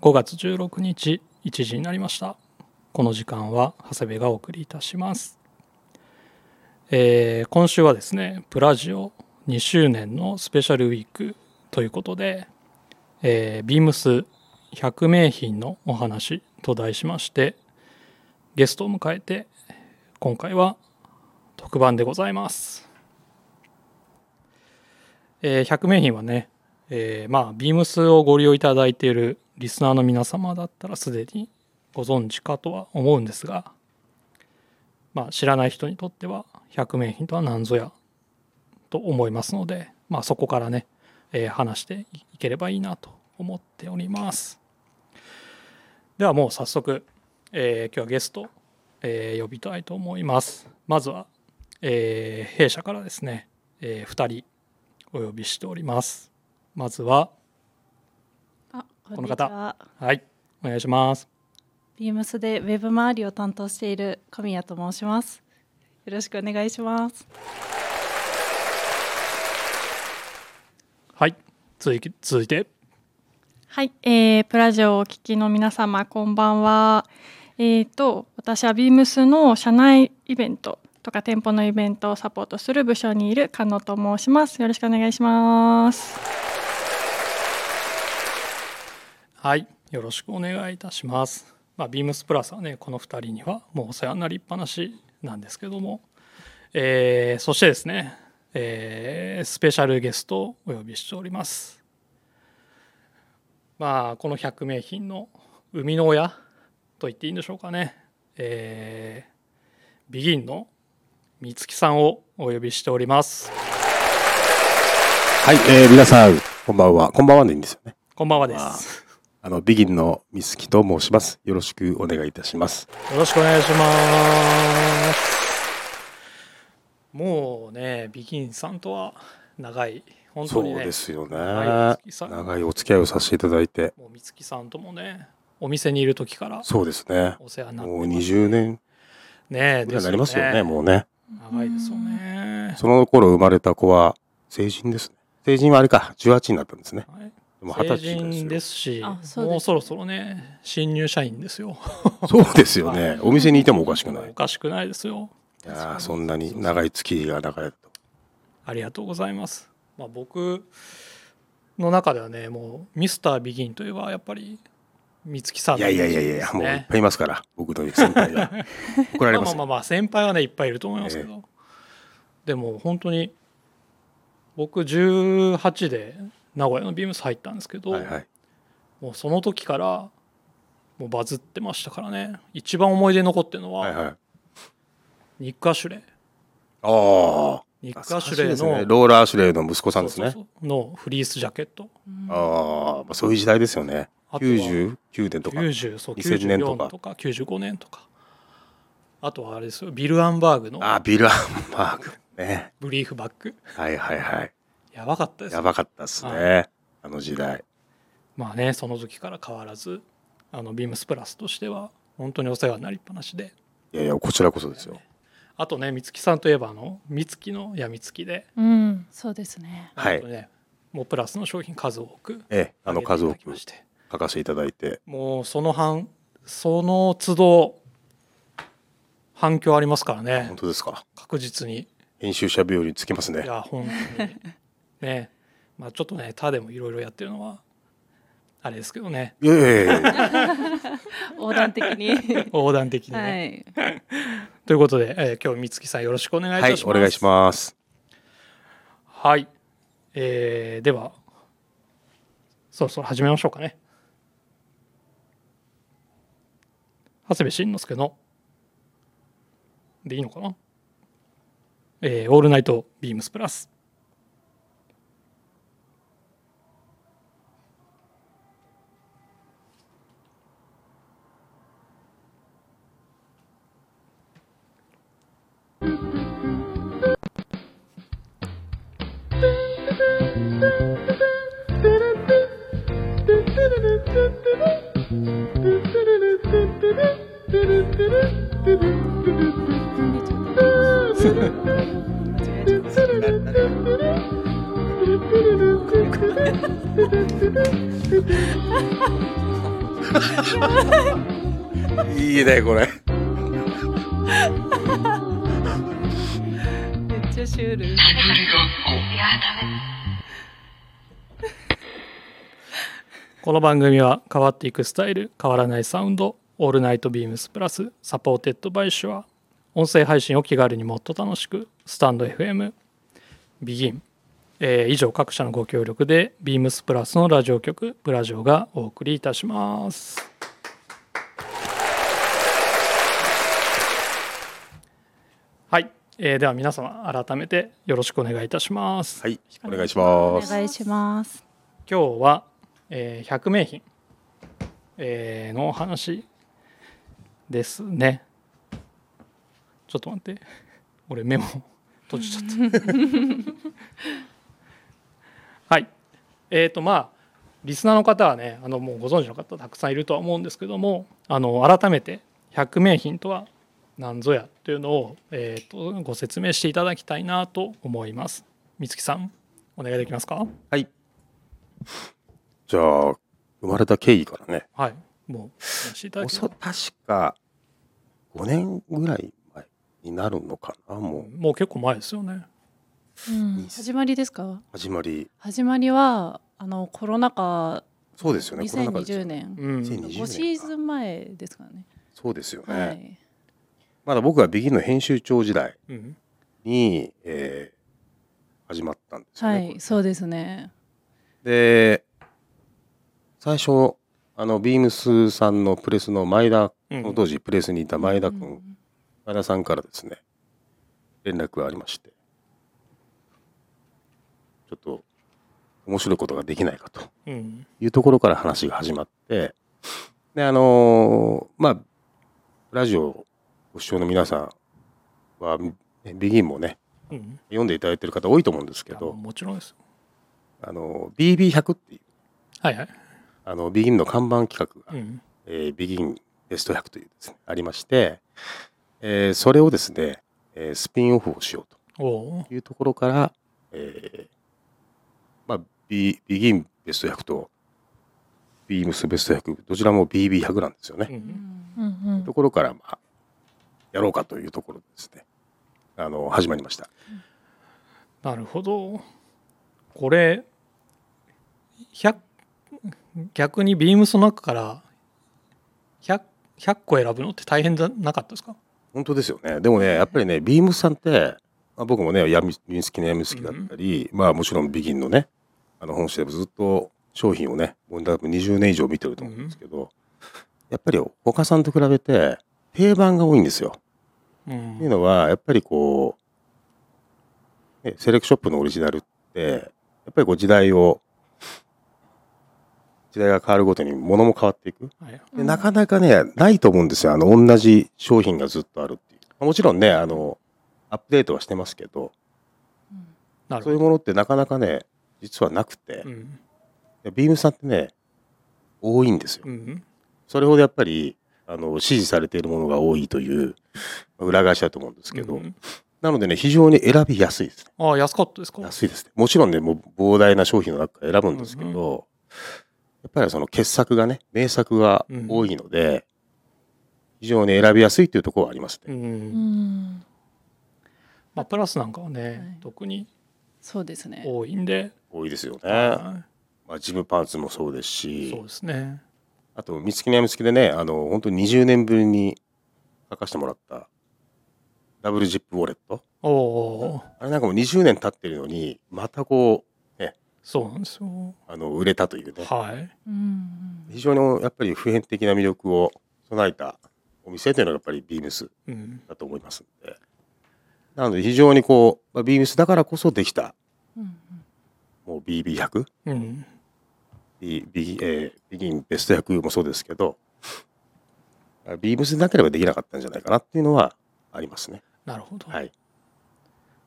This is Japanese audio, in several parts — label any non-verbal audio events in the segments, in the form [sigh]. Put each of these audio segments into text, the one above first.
5月16日1時になりました。この時間は長谷部がお送りいたします、えー今週はですねプラジオ2周年のスペシャルウィークということで、えー、ビームス100名品のお話と題しましてゲストを迎えて今回は特番でございます、えー100名品はねえーまあビームスをご利用いただいているリスナーの皆様だったらすでにご存知かとは思うんですが、まあ、知らない人にとっては百名品とは何ぞやと思いますので、まあ、そこからね、えー話していければいいなと思っております。ではもう早速、えー今日はゲスト、えー呼びたいと思います。まずは、えー弊社からですね、え2人お呼びしております。まずは、ここの方んにちは。はいお願いしますビームスでウェブ周りを担当している神谷と申します。よろしくお願いします。はい続き続いてはい、えー、プラジオをお聞きの皆様こんばんは。えーと私はビームスの社内イベントとか店舗のイベントをサポートする部署にいる加納と申します。よろしくお願いします。はいよろしくお願いいたします。まあビームスプラスはねこの2人にはもうお世話になりっぱなしなんですけども、えーそしてですね、えースペシャルゲストをお呼びしております。まあこの100名品の生みの親と言っていいんでしょうかね。えービギンの三月さんをお呼びしております。はい、えー皆さん、こんばんは。こんばんはでいいんですよね。こんばんはですあの、ビギンのミスキと申します。よろしくお願いいたします。よろしくお願いします。もうね、ビギンさんとは長い、本そう当にね、ですよね。長いお付き合いをさせていただいて。もう美月さんともね、お店にいる時からそうですね。お世話になってもうます20年ねぐらいになりますよね、もうね。長いですよね。その頃生まれた子は成人ですね。成人はあれか、18になったんですね。はいでも成20歳人でですし、もうそろそろね、新入社員ですよ。[laughs] そうですよね。お店にいてもおかしくない。おかしくないですよ。いやーそんなに長い月日が流れると。ありがとうございます。まあ、僕の中ではね、もうミスタービギンといえばやっぱり美月さんいやいやいやいや、もういっぱいいますから、僕の先輩が。[laughs] 怒られますよ。まあまあまあまあ先輩はねいっぱいいると思いますけど、でも本当に僕18で名古屋のビームス入ったんですけど、はいはい。もうその時からもうバズってましたからね一番思い出に残ってるのは、はいはい。ニック・アシュレイああ。ニック・アシュレイの、ねローラー・アシュレイの息子さんですね。のフリースジャケットああ、まあ、そういう時代ですよね。あとは99年とか。90そう2000年とか94とか95年とかあとはあれですよビル・アンバーグのああ、ビル・アンバーグ。ね。ブリーフバッグはいはいはい。やばかったですよやばかったですはね。あの時代。まあねその時から変わらずあのビームスプラスとしては本当にお世話になりっぱなしでいやいや、こちらこそですよ。あとね美月さんといえばあの美月のやみつきで、うん、そうですね。はいもうプラスの商品数多くええ、あの数多く書かせていただいて。もうその反その都度反響ありますからね本当ですか。確実に編集者日和につきますいね。や本当にねまあちょっとね他でもいろいろやってるのはあれですけどねいやいやいやいや [laughs] 横断的に。横断的にね、はい。ということで、えー今日美月さんよろしくお願いいたはいし、ます。お願いします。はい、えーではそろそろ始めましょうかね。長谷部慎之介のでいいのかな、えーオールナイトビームスプラス。いいねこれ。めっちゃシュール。この番組は変わっていくスタイル変わらないサウンド All Night BEAMS PLUS supported by SHURE 音声配信を気軽にもっと楽しくスタンド FM ビギン、えー以上各社のご協力でビームスプラスのラジオ局プラジオがお送りいたします。はい、えーでは皆様改めてよろしくお願いいたします。はい。お願いします。お願いします。今日は、えー100名品、えーの話ですね。ちょっと待って。俺メモ閉じちゃった。[laughs] はい。えっ、とまあリスナーの方はねあのもうご存知の方たくさんいるとは思うんですけどもあの改めて100名品とは何ぞやというのを、えー、とご説明していただきたいなと思います。美月さんお願いできますか？はい。じゃあ生まれた経緯からね。はい。もう確か5年ぐらい前になるのかなもう。もう結構前ですよね。うん。始まりですか？始まり。始まりはあのコロナ禍。そうですよねコロナ禍ですよ2020年。うん。2020 5シーズン前ですからね。そうですよね、はい。まだ僕がビギンの編集長時代うん。に、えー始まったんですよね、はいそうですね。で最初あのビームスさんのプレスの前田、うん。当時プレスにいた前田君、うん。前田さんからですね連絡がありましてちょっと面白いことができないかと。うん。いうところから話が始まってであのーまあラジオをご視聴の皆さんはねビギンもねうん。読んでいただいてる方多いと思うんですけどもちろんですあの BB100 っていうはいはいあのビギンの看板企画が、うん。えービギンベスト100というですねありまして、えーそれをですね、えースピンオフをしようというところから、えーまあ、ビビギンベスト100とビームスベスト100どちらも BB100 なんですよね。ううんところから、まあ、やろうかというところでですね。あの始まりました。なるほど。これ100逆にビームスの中から 100, 100個選ぶのって大変じゃなかったですか？本当ですよね。でもね、やっぱりね、ビームスさんって、まあ、僕もね、やみみ好きなやみ好きだったり、まあもちろんビギンのね、あの本社でもずっと商品をね、もう多分20年以上見てると思うんですけど、やっぱり他さんと比べて定番が多いんですよ。うっていうんのは、やっぱりこう、ね、セレクショップのオリジナルって、やっぱりこう時代を、時代が変わるごとに物も変わっていく。はいでなかなかね、ないと思うんですよ。あの、同じ商品がずっとあるっていう。まあもちろんね、あの、アップデートはしてますけど、そういうものってなかなかね、実はなくてう、んでビームさんってね、多いんですよ。うんそれほどやっぱり、あの、支持されているものが多いという、裏返しだと思うんですけど、うんなのでね、非常に選びやすいですね。ああ安かったですか？安いですね。もちろんね、もう膨大な商品の中から選ぶんですけど、うんやっぱりその傑作がね、名作が多いので、非常に選びやすいというところはありますうね。うん。ん。まあプラスなんかはね、はい。特にそうですね。多いんで、多いですよね。はまあ、ジムパンツもそうですいし。そう、ですね。あと、三月のやみつきでね、あの、本当に20年ぶりに書かせてもらった、ダブルジップウォレット。おおあれなんかもう20年経ってるのに、またこう、ね、そうなんですよ。あの、売れたというね、はい。うん非常にやっぱり普遍的な魅力を備えたお店というのがやっぱりビームスうん。だと思いますんで。なので非常にこう、まあ、ビームスだからこそできた、うんもう BB100、うん。ビビえービギンベスト100もそうですけど、ビームスでなければできなかったんじゃないかなっていうのはありますね。なるほど、はい。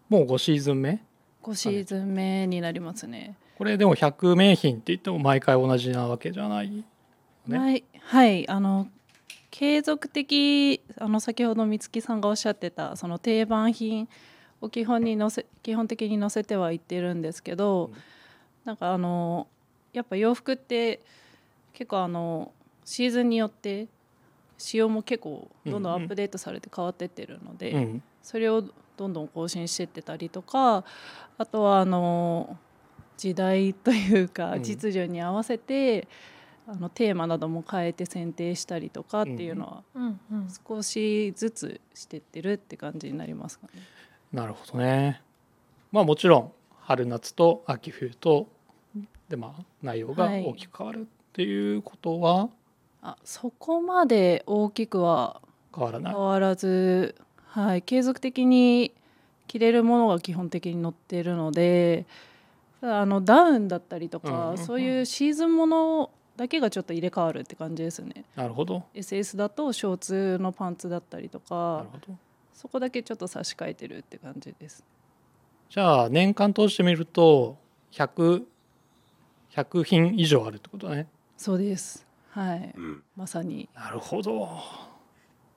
もう5シーズン目？5シーズン目になりますねこれでも100名品って言っても毎回同じなわけじゃないね。はい、はい、あの継続的あの先ほど美月さんがおっしゃってたその定番品を基本に載せ基本的に載せてはいってるんですけど、うん。なんかあのやっぱ洋服って結構あのシーズンによって仕様も結構どんどん。アップデートされて変わってってるので、うん。それをどんどん更新してってたりとかあとはあの時代というかうん。秩序に合わせて、あのテーマなども変えて選定したりとかっていうのは少しずつしてってるって感じになりますかね。なるほどね。まあもちろん春夏と秋冬とでまあ内容がはい。大きく変わるっていうことはあそこまで大きくは変わらない。変わらず、はい、継続的に着れるものが基本的に載っているのであのダウンだったりとか、うんうんうん。そういうシーズンものだけがちょっと入れ替わるって感じですね。なるほど。SS だとショーツのパンツだったりとなかるほど。そこだけちょっと差し替えてるって感じです。じゃあ年間通してみると100 100品以上あるってことね。そうです。はい。うん。まさに。なるほど。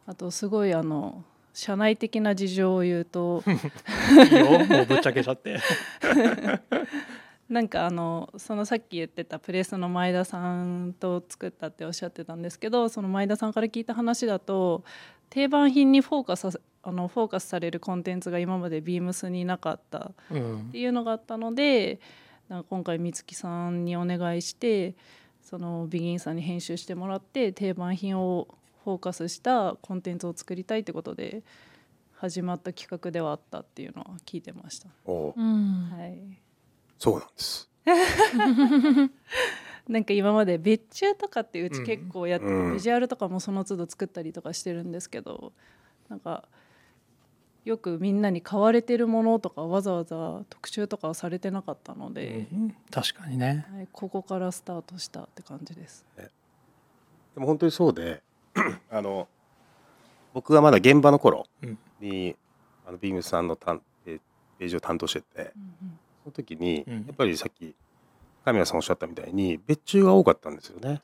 あとすごいあの社内的な事情を言うといいよもうぶっちゃけちゃって。[laughs] なんかあのそのさっき言ってたプレスの前田さんと作ったっておっしゃってたんですけどその前田さんから聞いた話だと定番品にフォーカスさあのフォーカスされるコンテンツが今までビームスになかったっうん。ていうのがあったのでなんか今回美月さんにお願いしてそのビギンさんに編集してもらって定番品をフォーカスしたコンテンツを作りたいってことで始まった企画ではあったっていうのは聞いてました。おう。うん。はい。そうなんです。[laughs] なんか今まで別注とかってうち結構やってて、うんビジュアルとかもその都度作ったりとかしてるんですけどなんかよくみんなに買われてるものとかわざわざ特集とかはされてなかったので、うん。確かにね。はい、ここからスタートしたって感じです。でも本当にそうであの僕がまだ現場の頃うん。に、あのビームスさんの担ペページを担当しててその時に、うん。やっぱりさっき神谷さんおっしゃったみたいに別注が多かったんですよね。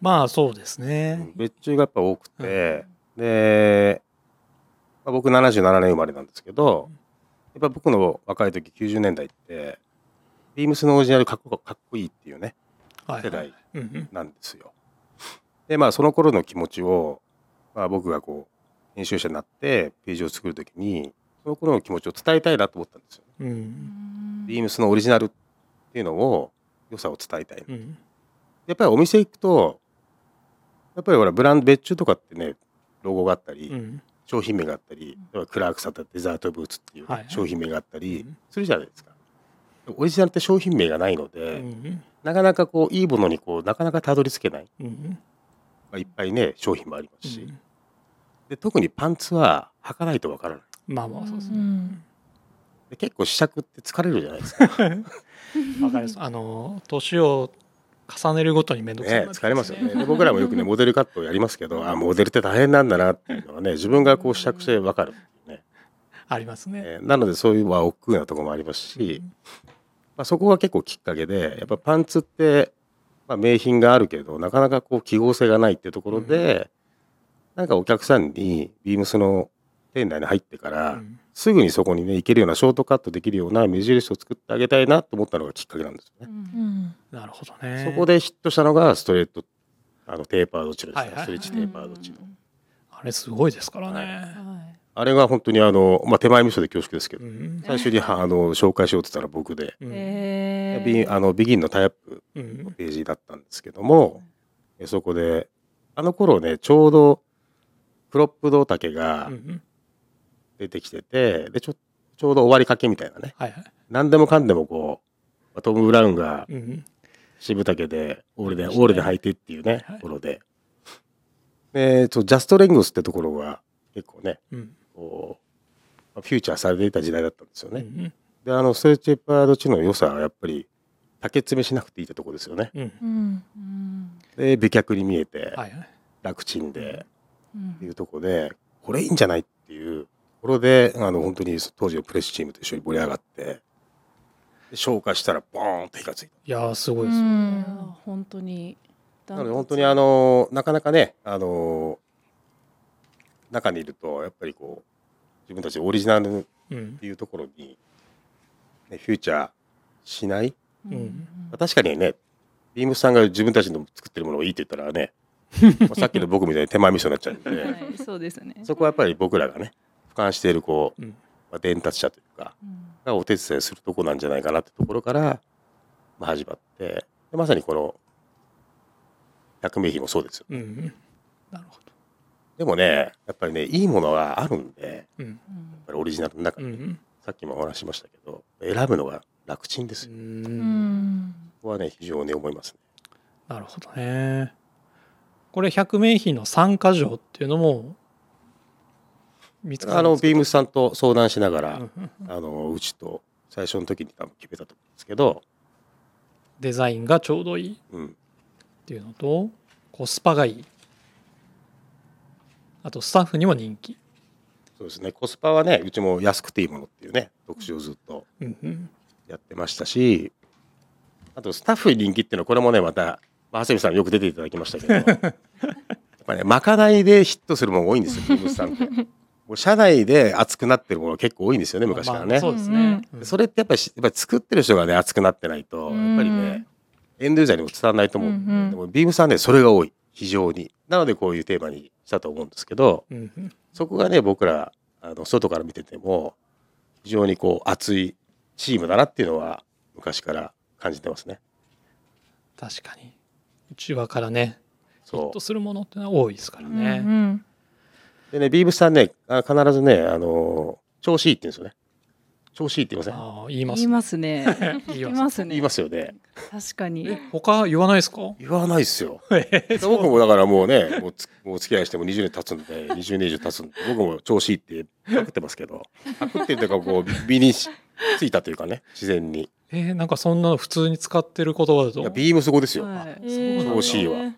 まあそうですうねん。別注がやっぱ多くて、で、まあ、僕77年生まれなんですけどやっぱ僕の若い時90年代ってビームスのオリジナルかっこかっこいいっていうねはい世代うんうん。なんでまあその頃の気持ちを、まあ、僕がこう編集者になってページを作る時にその頃の気持ちを伝えたいなと思ったんですよ。うん。ビームスのオリジナルっていうのを良さを伝えたい。うん。やっぱりお店行くとやっぱりほらブランド別注とかってねロゴがあったり、うん。商品名があったり例えばクラークさんデザートブーツっていう商品名があったりうん。するじゃないですか。オリジナルって商品名がないので、うん。なかなかこういいものにこうなかなかたどり着けない、うんまあ、いっぱいね商品もありますし、うん。で特にパンツは履かないとわからない。まあまあそうですね。うんで結構試着って疲れるじゃないですか、[laughs] わかります。あの年を重ねるごとに面倒くさくね、疲れますよね。で僕らもよくねモデルカットをやりますけど [laughs] あモデルって大変なんだなっていうのはね自分がこう試着してわかる、ね。ありますね。えーなのでそういうは億劫なところもありますし、まあ、そこが結構きっかけでやっぱパンツって、まあ、名品があるけどなかなかこう記号性がないっていうところで、なんかお客さんにビームスの店内に入ってから、うん。すぐにそこにね行けるようなショートカットできるような目印を作ってあげたいなと思ったのがきっかけなんですよね。うん。なるほどね。そこでヒットしたのがストレートあのテーパードチルですね、はいはいストレッチテーパードチル。あれすごいですからはねはいあれが本当にあの、まあ、手前味噌で恐縮ですけど、うん。最初にはあの紹介しようって言ったら僕で、うん。えー。ビあのビギンのタイアップうん。のページだったんですけども、えそこであの頃ねちょうどプロップド丈がうん出てきててでちょちょうど終わりかけみたいなね。はいはい。何でもかんでもこうトム・ブラウンがうん渋丈でオールでオールで履いてっていうねはいところで。でそうジャストレングスってところが結構ねうんこうまあフューチャーされていた時代だったんですよね。うんであのストレッチパードチの良さはやっぱり竹詰めしなくていいってとこですよね。うん。で美脚に見えてはいはい。楽ちんでうん。っていうところでこれいいんじゃないっていうところであの本当に当時のプレスチームと一緒に盛り上がってで消化したらボーンと火がついた。いやーすごいですよ。いやー本当に。なので本当にあのなかなかねあの中にいるとやっぱりこう自分たちオリジナルっうん。ていうところに、ね、フューチャーしない？うん。まあ確かにねビームスさんが自分たちの作ってるものをいいって言ったらね [laughs] まあさっきの僕みたいに手前味噌になっちゃうんで、はい、そうですね。そこはやっぱり僕らがね俯瞰しているこう、うん。まあ、伝達者というかうんがお手伝いするとこなんじゃないかなってところから、まあ、始まってでまさにこの百名碑もそうですよ。うん。うんなるほでもねやっぱりねいいものがあるんでやっどうんぱりオリジナルの中に、うんうん。さっきもお話ししましたけど選ぶのが楽ちんですうよ、ここはね非常に思いますね。なるほどね。これ百名碑の参加条っていうのも見つかあのるんですか？ビームスさんと相談しながら、あのうちと最初の時に多分決めたと思うんですけど、デザインがちょうどいいっうん、ていうのとコスパがいいあとスタッフにも人気。そうですね。コスパはねうちも安くていいものっていうね特集をずっとやってましたしあとスタッフに人気っていうのはこれもねまたまあ長谷部さんよく出ていただきましたけど [laughs] やっぱねまかないでヒットするものが多いんですよビームスさんって。もう社内で熱くなってるもの結構多いんですよね昔からね。まあそうですね、うん。それってやっぱりしやっぱり作ってる人がね熱くなってないとやっぱりねエンドユーザーにも伝わらないと思うんで,、うんうん。でもビームさんはねそれが多い。非常に。なのでこういうテーマにしたと思うんですけどうんうん。そこがね僕らあの外から見てても非常にこう熱いチームだなっていうのは昔から感じてますね。確かに。内輪からねヒッそトするものってのは多いですからうね、んうでねビームさんねあ必ずねあの調子いいって言うんですよね。調子いいって言いません [laughs] 言います。言いますね。言いまますすね。言いますよね。確かに。他言わないですか？言わないですよ。[laughs] えー僕もだからもうねもうつもうお付き合いしても20年経つんで20年以上経つんで僕も調子いいってパクってますけど。パクってっていうかこう [laughs] 美にしついたというかね自然に。えーなんかそんなの普通に使ってる言葉だと？いやビームス語ですよ、調子いいわ。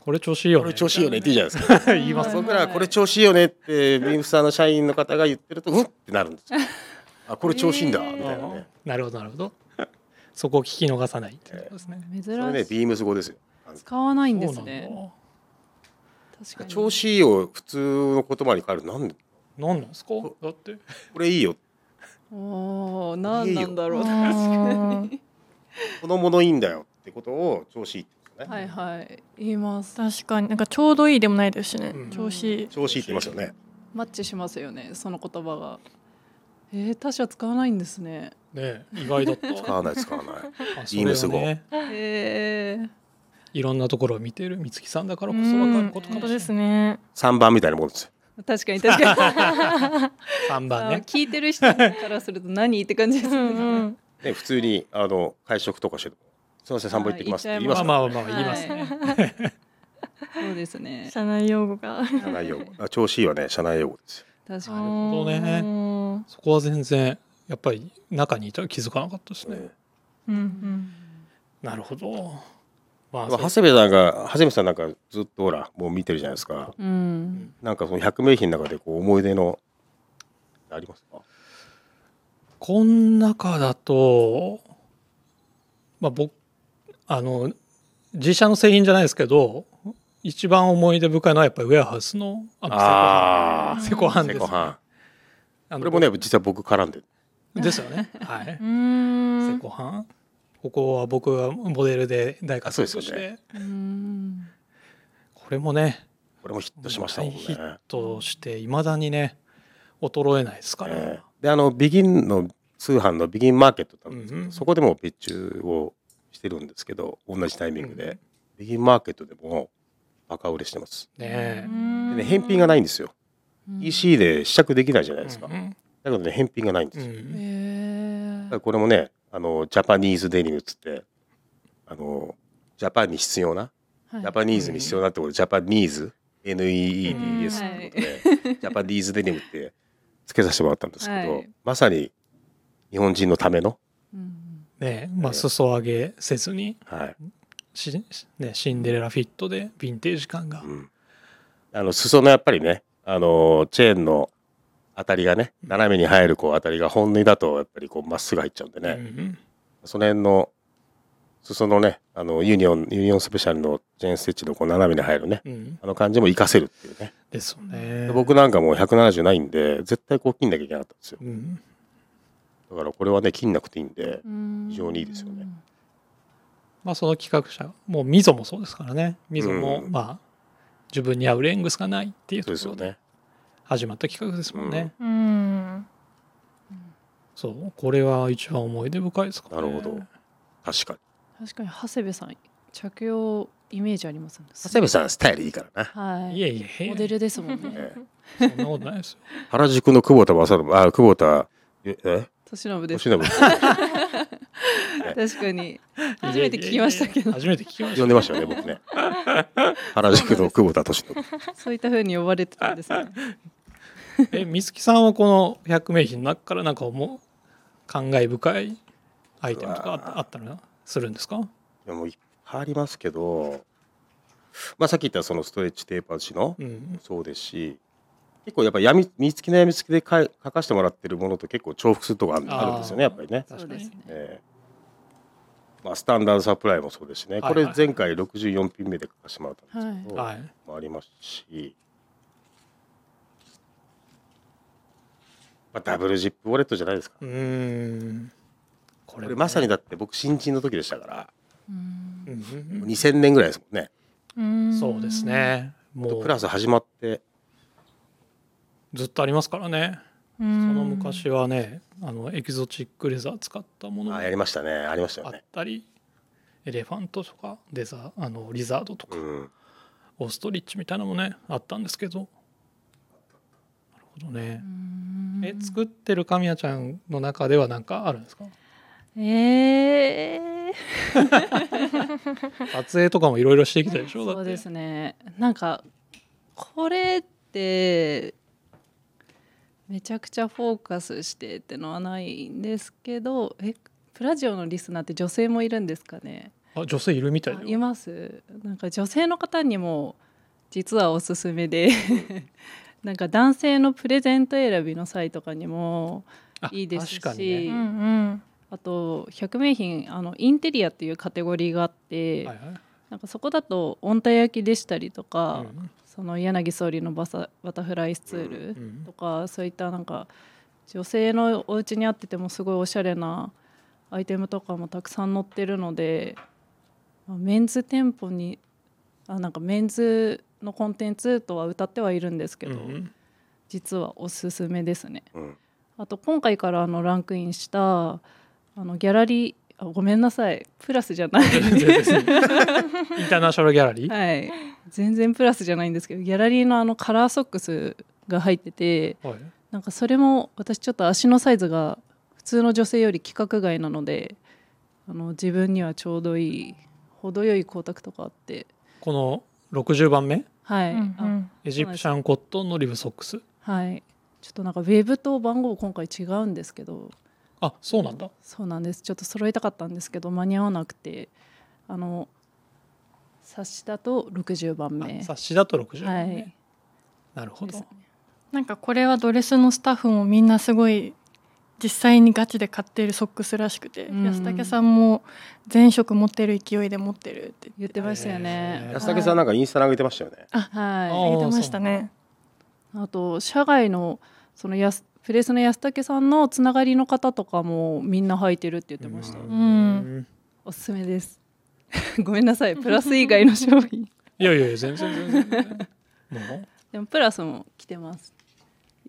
これ調子いいよね。これ調子いいよねって言うじゃないですか。言いますはい僕らこれ調子いいよねってビームスさんの社員の方が言ってるとうんってなるんですよあこれ調子いいんだみたいなねなるほどなるほど [laughs] そこを聞き逃さないっていうことですね、珍しそれねい。ビームス語ですよ使わないんですね。確かに。調子いいを普通の言葉に変えるとなんで？だなんなんですか？だってこれいいよおお、なんなんだろう。確かあに。このものいいんだよってことを調子いいって言うんですよね、はいはい。言います。確かになんかちょうどいいでもないですしね、うん調子いい調子いいって言いますよねマッチしますよね。その言葉が。えー、他社使わないんですね。ね意外だった。使わない使わない。あビームス語それはねえー、いろんなところを見てる美月さんだからこそうん分かることかもしれない。ですね。3番みたいなもんですよ。確かに確かに。[laughs] 3番ね。聞いてる人からすると何って感じですうんね。うん。ね、普通にあの会食とかしてても「すみません散歩行ってきます」って言いまます。からあまあまあ言いますね、[laughs] そうですね。社内用語が。社内用語。あ調子いいはね社内用語ですよ確かに。るほどね。うん。そこは全然やっぱり中にいたら気づかなかったですね、ねうん。なるほど。まあまあ長谷部さんが長谷部さんなんかずっとほらもう見てるじゃないですか。うん。なんかその百名品の中でこう思い出のありますか？こん中だとまあ僕あの自社の製品じゃないですけど一番思い出深いのはやっぱりウェアハウスのああのセコハンセコハン。これもね実は僕絡んでる。ですよね。はい。[laughs] うん。セコハン。ここは僕がモデルで大活躍あそうですよして、うん。これもねこれもヒットしましたもんね。大ヒットしていまだにね衰えないですから、ええ。であのビギンの通販のビギンマーケットってあるんですけど、うんうん。そこでも別注をしてるんですけど同じタイミングで、うん。ビギンマーケットでもバカ売れしてます。ねえ。でね返品がないんですよ、うん。EC で試着できないじゃないですか、うんだけどね返品がないんですよ、うんえ。だからこれもねあのジャパニーズデニムっつってあのジャパンに必要な、ージャパニーズに必要なってことでジャパニーズ NEEDS ということで、 Japanese Denim ってつけさせてもらったんですけど、はい。まさに日本人のための、うんねえまあ裾上げせずに。はいし、ね、シンデレラフィットでヴィンテージ感が、うん、あの裾のやっぱりねあのチェーンの当たりがね斜めに入るこう当たりが本縫いだとやっぱりこうまっすぐ入っちゃうんでね、うんその辺の裾のねあのユニオンユニオンスペシャルのチェーンステッチのこう斜めに入るねうん、あの感じも活かせるっていうね、ですよね。で僕なんかもう170ないんで絶対こう切んなきゃいけなかったんですよ。うん、だからこれはね切んなくていいんでうん。非常にいいですよねまあその企画者もう溝もそうですからね。溝も、うん。まあ自分に合うレングスがないっていうそうところでですよね。始まった企画ですもんね、うん。そう。これは一番思い出深いですかね。なるほど。確かに。確かに長谷部さん着用イメージありますね長谷部さんスタイルいいからな。はい。いえいえモデルですもんね。ええ。そんなことないですよ。[laughs] 原宿の久保田正信あ久保田ええ？年信です。年信確かに。初めて聞きましたけど。初めて聞きました。呼んでましたよね僕ね。[laughs] 原宿の久保田敏信そういった風に呼ばれてたんですね。え美月さんはこの100名品の中からなんか思う感慨深いアイテムとかあったあったらするんですか？いやもういっぱいありますけど。まあさっき言ったそのストレッチテーパー紙のうん。そうですし結構やっぱ闇見つきの闇つきで書かせてもらってるものと結構重複するとこあるんですよねやっぱりね。そうですね。ええまあ、スタンダードサプライもそうですしね、はいこれ前回64品目で書かせてもらったんですけど、はい。もありますし、まあ、ダブルジップウォレットじゃないですか、うーん。ここれまさにだって僕新人の時でしたから。うん。うんうん2000年ぐらいですもんね。うん。そうですね。もう。プラス始まって。ずっとありますからねそその昔はねあのエキゾチックレザー使ったものもあやりましたね。ありましたあっよねたりエレファントとかレザーあのリザードとか、うん。オーストリッチみたいなのもねあったんですけど。なるほどね。え作ってる神谷ちゃんの中では何かあるんですか？えー、[laughs] [laughs] 撮影とかもいろいろしてきたでしょ？そうですね。なんかこれってめちゃくちゃフォーカスしてってのはないんですけどえプラジオのリスナーって女性もいるんですかね？あ女性いるみたいいます？なんか女性の方にも実はおすすめで [laughs] なんか男性のプレゼント選びの際とかにもあいいですし確かにね。うんうん。あと100名品あのインテリアっていうカテゴリーがあって、はいはい。なんかそこだと温帯焼きでしたりとか、うんその柳総理のバサバタフライスツールうんとか、そういったなんか女性のお家にあっててもすごいおしゃれなアイテムとかもたくさん載ってるので、まあメンズ店舗にあなんかメンズのコンテンツとは歌ってはいるんですけど、うん。実はおすすめですね。うん。あと今回からあのランクインしたあのギャラリーあごめんなさい。プラスじゃない。全然です [laughs] インターナショナルギャラリー、はい。全然プラスじゃないんですけどギャラリーのあのカラーソックスが入っててはい。なんかそれも私ちょっと足のサイズが普通の女性より規格外なのであの自分にはちょうどいい程よい光沢とかあって。この60番目？はい、うんうん。エジプシャンコットンのリブソックス。あはい。ちょっとなんかウェブと番号今回違うんですけどあそうなんだ。そうなんです。ちょっと揃えたかったんですけど間に合わなくてあの冊子だと60番目。あ冊子だと60は番目、い。なるほど。ね。なんかこれはドレスのスタッフもみんなすごい実際にガチで買っているソックスらしくて、うん。安武さんも全色持ってる勢いで持ってるって言ってましたよね、安武さんなんかインスタに上げてましたよね。は言ってましたね。いあと社外のそのやすプレスの安武さんのつながりの方とかもみんな履いてるって言ってました、ん。おすすめです。[laughs] ごめんなさい。プラス以外の商品。いやいやいや全然全然 [laughs] でもプラスも来てます。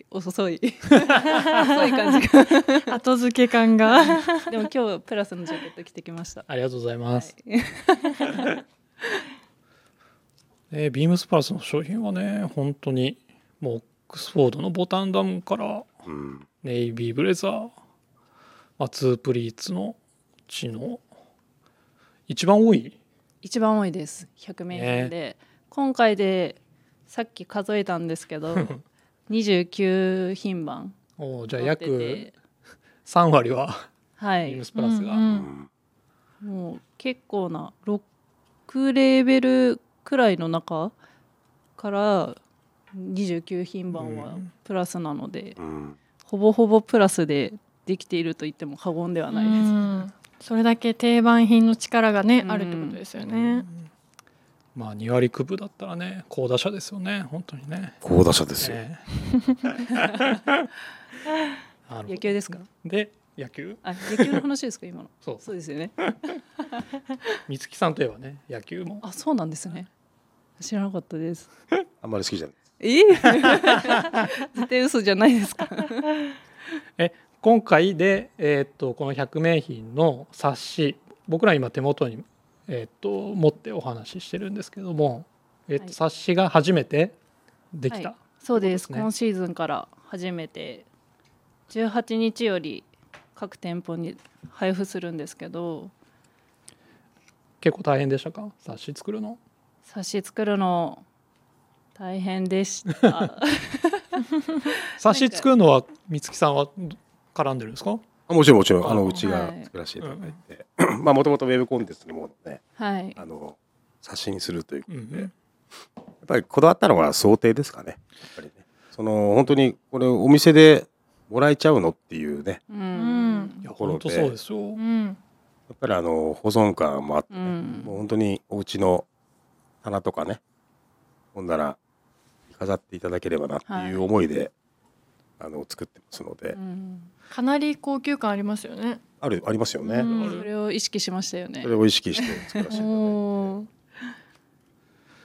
遅い。[laughs] 遅い感じが。後付け感が。でも今日プラスのジャケット着てきました。ありがとうございます、はい。えービームスプラスの商品はね本当にもうオックスフォードのボタンダウンからうん。ネイビーブレザー、まあ、ツープリーツの血の一番多い？一番多いです。100名品で、今回でさっき数えたんですけど [laughs] 29品番。おーじゃあ約て3割ははい。ビームスプラスが、うんうん。うんもう結構な6レーベルくらいの中から29品番はうん。プラスなので、うん。ほぼほぼプラスでできていると言っても過言ではないです。うん。それだけ定番品の力がね、うん。あるってことですよね。まあ2割区分だったらね好打者ですよね。本当にね。好打者ですよ、[laughs] ね野球ですか？で野球？あ野球の話ですか今の？[laughs] そう。そうですよね。[laughs] 美月さんといえばね野球も。あそうなんですね。知らなかったです。あんまり好きじゃないえ？[laughs] 絶対嘘じゃないですか。[laughs] 今回で、えー、とこの百名品の冊子僕ら今手元に、えー、と持ってお話ししてるんですけども、えーとはい。冊子が初めてできた、はい。そうです。そうですね。今シーズンから初めて18日より各店舗に配布するんですけど。結構大変でしたか？冊子作るの。冊子作るの大変でした。冊子作るのは美月さんは絡んでるんですか？あもちろんもちろんあのあうちがはい。作らせていただいて、まあもともとウェブコンテンツのものをねはい。あの冊子にするということで、うんやっぱりこだわったのは想定ですかね。やっぱりね。その本当にこれお店でもらえちゃうのっていうね。ううん。いやところで。そうですよ、うん。やっぱりあの保存感もあって、ね。うん。もう本当にお家の棚とかね。ほんなら飾っていただければなっていう思いで、あの作ってますので、うん。かなり高級感ありますよね。あるありますよね、うん。それを意識しましたよね。それを意識して作らせていただいて。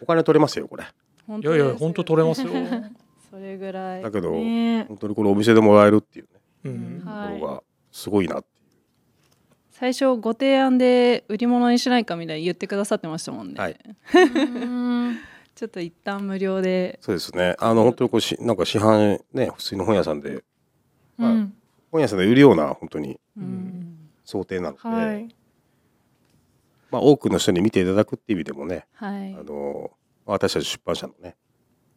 お金取れますよこれ。本いやいや本当取れますよ、[laughs] それぐらい。だけど、ね。本当にこれお店でもらえるっていうねうん。はい。ところがすごいなっていう、最初ご提案で売り物にしないかみたいに言ってくださってましたもんね、はい。[laughs] うんちょっと一旦無料で。そうですね。あの本当にこうしなんか市販ね普通の本屋さんで。うん。本屋さんで売るような本当にうん。想定なので、はい。まあ、多くの人に見ていただくっていう意味でもねはい。あの私たち出版社のね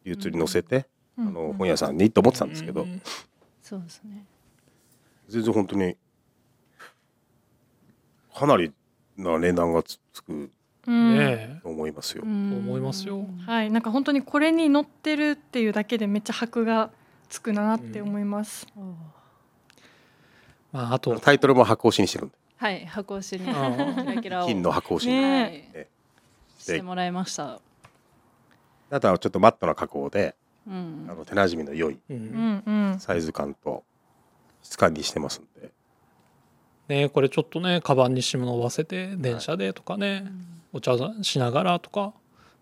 流通に載せて、うあの本屋さんにと思ってたんですけど、うんそうですね。全然本当にかなりな値段がつつくうんね。と思いますよ。思いますよ。はい。なんか本当にこれに載ってるっていうだけでめっちゃ箔がつくなって思います、おー。まあ、あと。タイトルも箱押しにしてるんで。はい。箱押しにキラキ金の箱押しに、ね。はい。えしてもらいました、あとはちょっとマットな加工で、うん。あの手なじみの良いうんうん。うんサイズ感と質感にしてますんで。ね、これちょっとねカバンに忍ばせて電車でとかね、お茶しながらとか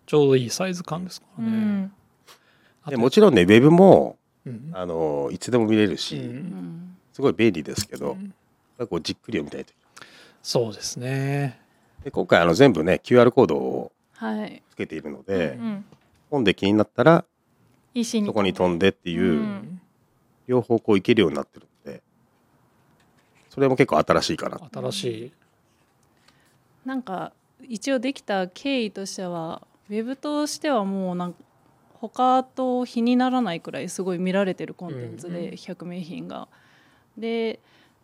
ちょうどいいサイズ感ですからね。でもちろんねウェブもうん。あのいつでも見れるし、すごい便利ですけど、うん。こうじっくり読みたいとそうですね。で今回あの全部ね QR コードをはいつけているので、うん本で気になったらそこに飛んでっていう、うん。両方こう行けるようになってるのでそれも結構新しいかな新しい。なんか一応できた経緯としてはウェブとしてはもうなんか他と比にならないくらいすごい見られてるコンテンツうんで100名品が。で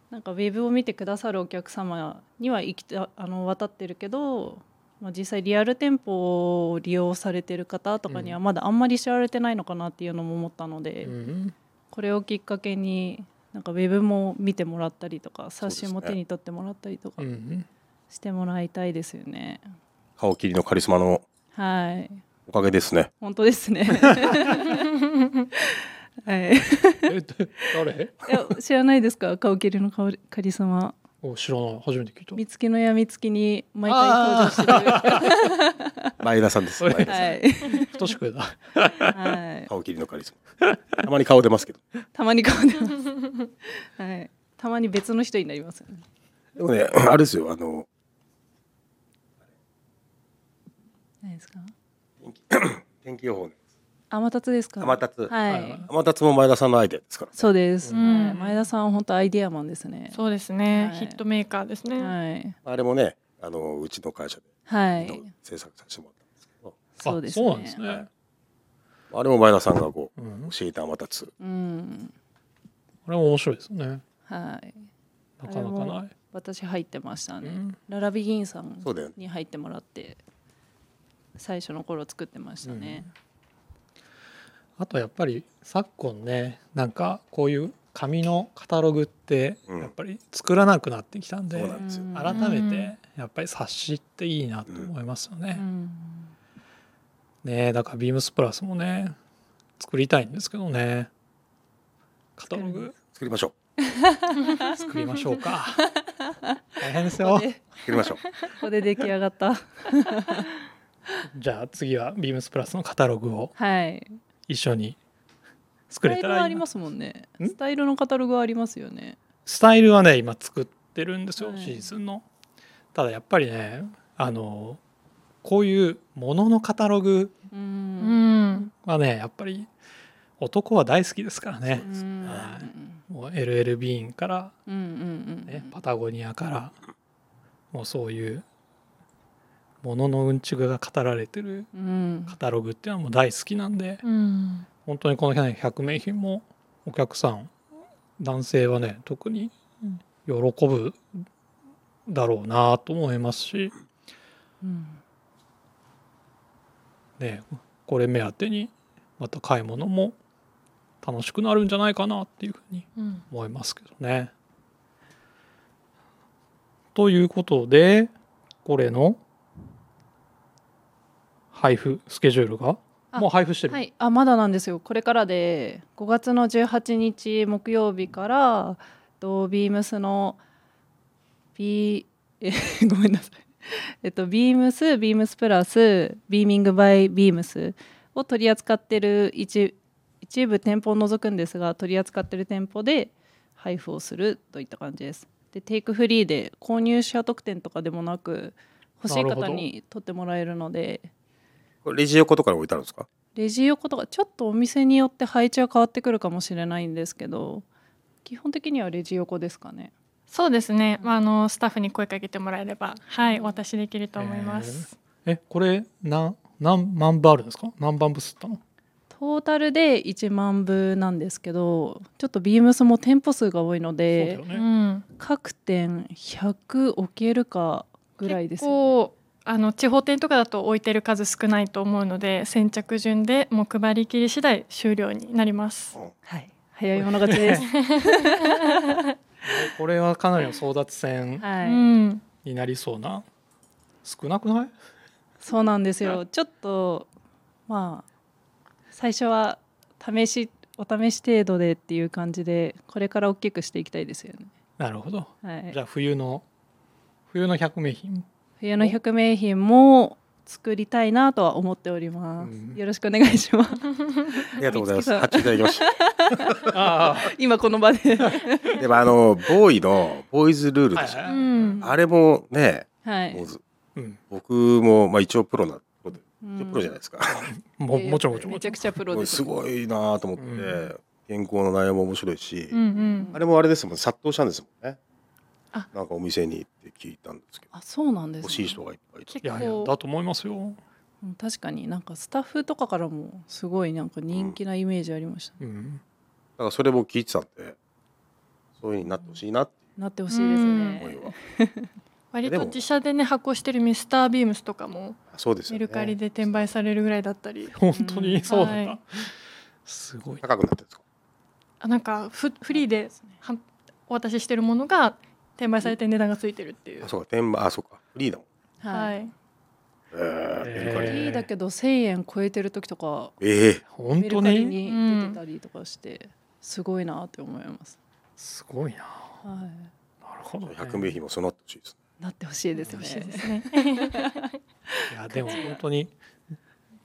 なんかウェブを見てくださるお客様には行きたあの渡ってるけど、まあ、実際リアル店舗を利用されてる方とかにはまだあんまり知られてないのかなっていうのも思ったので、うんこれをきっかけになんかウェブも見てもらったりとか冊子も手に取ってもらったりとか。うんしてもらいたいですよね。顔切りのカリスマのはい、おかげですね本当ですね。[laughs] はい、いえで誰？や知らないですか、顔切りのカカリスマ。お知らない初めて聞いた。見つけのやみつきに毎回登場してる。は [laughs] 前田さんです前田さんい、太しくだ。はい、顔切りのカリスマたまに顔出ますけどたまに顔出ます。はい、たまに別の人になりますよね。でもねあれですよあの何ですか？天気。[coughs] 予報の天達ですか？天達。はい、はい。はい天達も前田さんのアイデアですか？ら、そうです。うん。はい前田さんは本当アイデアマンですね。そうですね、はい。ヒットメーカーですね、はい、あれもねあのうちの会社ではい、制作させてもらったんですけど、そうですあそうなんですね。ね。あれも前田さんがこううん、教えた天達。うん、これも面白いですね。はい。なかなかない。私入ってましたね、うん。ララビギンさんそうだよね。に入ってもらって最初の頃作ってましたね、あとやっぱり昨今ねなんかこういう紙のカタログってうん。やっぱり作らなくなってきたんで、そうなんで改めてやっぱり冊子っていいなと思いますよね。うん。ねだからビームスプラスもね作りたいんですけどね。カタログ。作りましょう。[laughs] 作りましょうか。[laughs] 大変ですよ。ここでこ作りましょう。こで出来上がった。だ [laughs] じゃあ次はビームスプラスのカタログをはい。一緒にス作れたらいいな。ますもんね。ん？スタイルのカタログはありますよね。スタイルはね今作ってるんですよ、はい。シーズンの。ただやっぱりねあのこういうもののカタログはねやっぱり男は大好きですからね。うん。はもう LL ビーンから、うんうんうん。ね、パタゴニアからもうそういうもののうんちくが語られてるうん。カタログっていうのはもう大好きなんでうん。本当にこの100名品もお客さん男性はね特に喜ぶだろうなと思いますし、うん。ね、これ目当てにまた買い物も楽しくなるんじゃないかなっていうふうにうん。思いますけどね。ということでこれの配布スケジュールが？あもう配布してる、はい、あまだなんですよ。これからで5月の18日木曜日からとビームスの B え [laughs] ごめんなさい。えっとビームスビームスプラスビーミングバイビームスを取り扱ってる一一部店舗を除くんですが取り扱ってる店舗で配布をするといった感じです。でテイクフリーで購入者特典とかでもなく欲しい方に取ってもらえるのでこれレジ横とかに置いてあるんですか？レジ横とかちょっとお店によって配置は変わってくるかもしれないんですけど基本的にはレジ横ですかね。そうですね、まあ、あのスタッフに声かけてもらえればはいお渡しできると思います。えこれ何何万部あるんですか？何万部吸ったの？トータルで1万部なんですけどちょっとビームスも店舗数が多いのでそうだうよね、ん。各店100置けるかぐらいです結よ、構あの地方店とかだと置いてる数少ないと思うので先着順でもう配り切り次第終了になります。はい、早い者勝ちです。[laughs] これはかなりの争奪戦になりそうな。少なくない？そうなんですよ。ちょっとまあ最初は試しお試し程度でっていう感じでこれから大きくしていきたいですよね、なるほど。はい。じ、ゃあ冬の冬の100名品冬の百名品も作りたいなとは思っております、うん。よろしくお願いします。[laughs] ありがとうございます。[laughs] 発注いただきました。あ [laughs] 今この場で。でもあのボーイのボーイズルールあ、でしょ。はいはい。うん。あれもね、はい。もう僕もまあ一応プロなプロで。うん。一応プロじゃないですか。ももちろんもちろんもちろん。めちゃくちゃプロです。すごいなと思って、うん。原稿の内容も面白いし、うんうん。あれもあれですもん殺到したんですもんね。あ。なんかお店に行って聞いたんですけど、あそうなんです、ね、欲しい人がいっぱいいやいや構だと思いますよ。うん確かになんかスタッフとかからもすごいなんか人気なイメージありました、うん。だからそれも聞いてたんで、そういう風になってほしいなってなってほしいですね。思いは。[laughs] 割と自社でね発行してるミスタービームスとかもあそうですよね。メルカリで転売されるぐらいだったり。本当にそうなんだ、はい。すごい。高くなってるんですか？あなんかフフリーではお渡ししてるものが転売されて値段がついてるっていう。あ、そうか、転売、あ、そうか、フリーだもん。はい、はいえー、メルカリ。えーいいだけど1,000円超えてる時とかええ本当メルカリにに出てたりとかしてすごいなって思います、すごいな。はい、なるほど、ね、百名品もそうなってほしいですね。なってほしいです欲しいでねすね。[laughs] いやでも本当に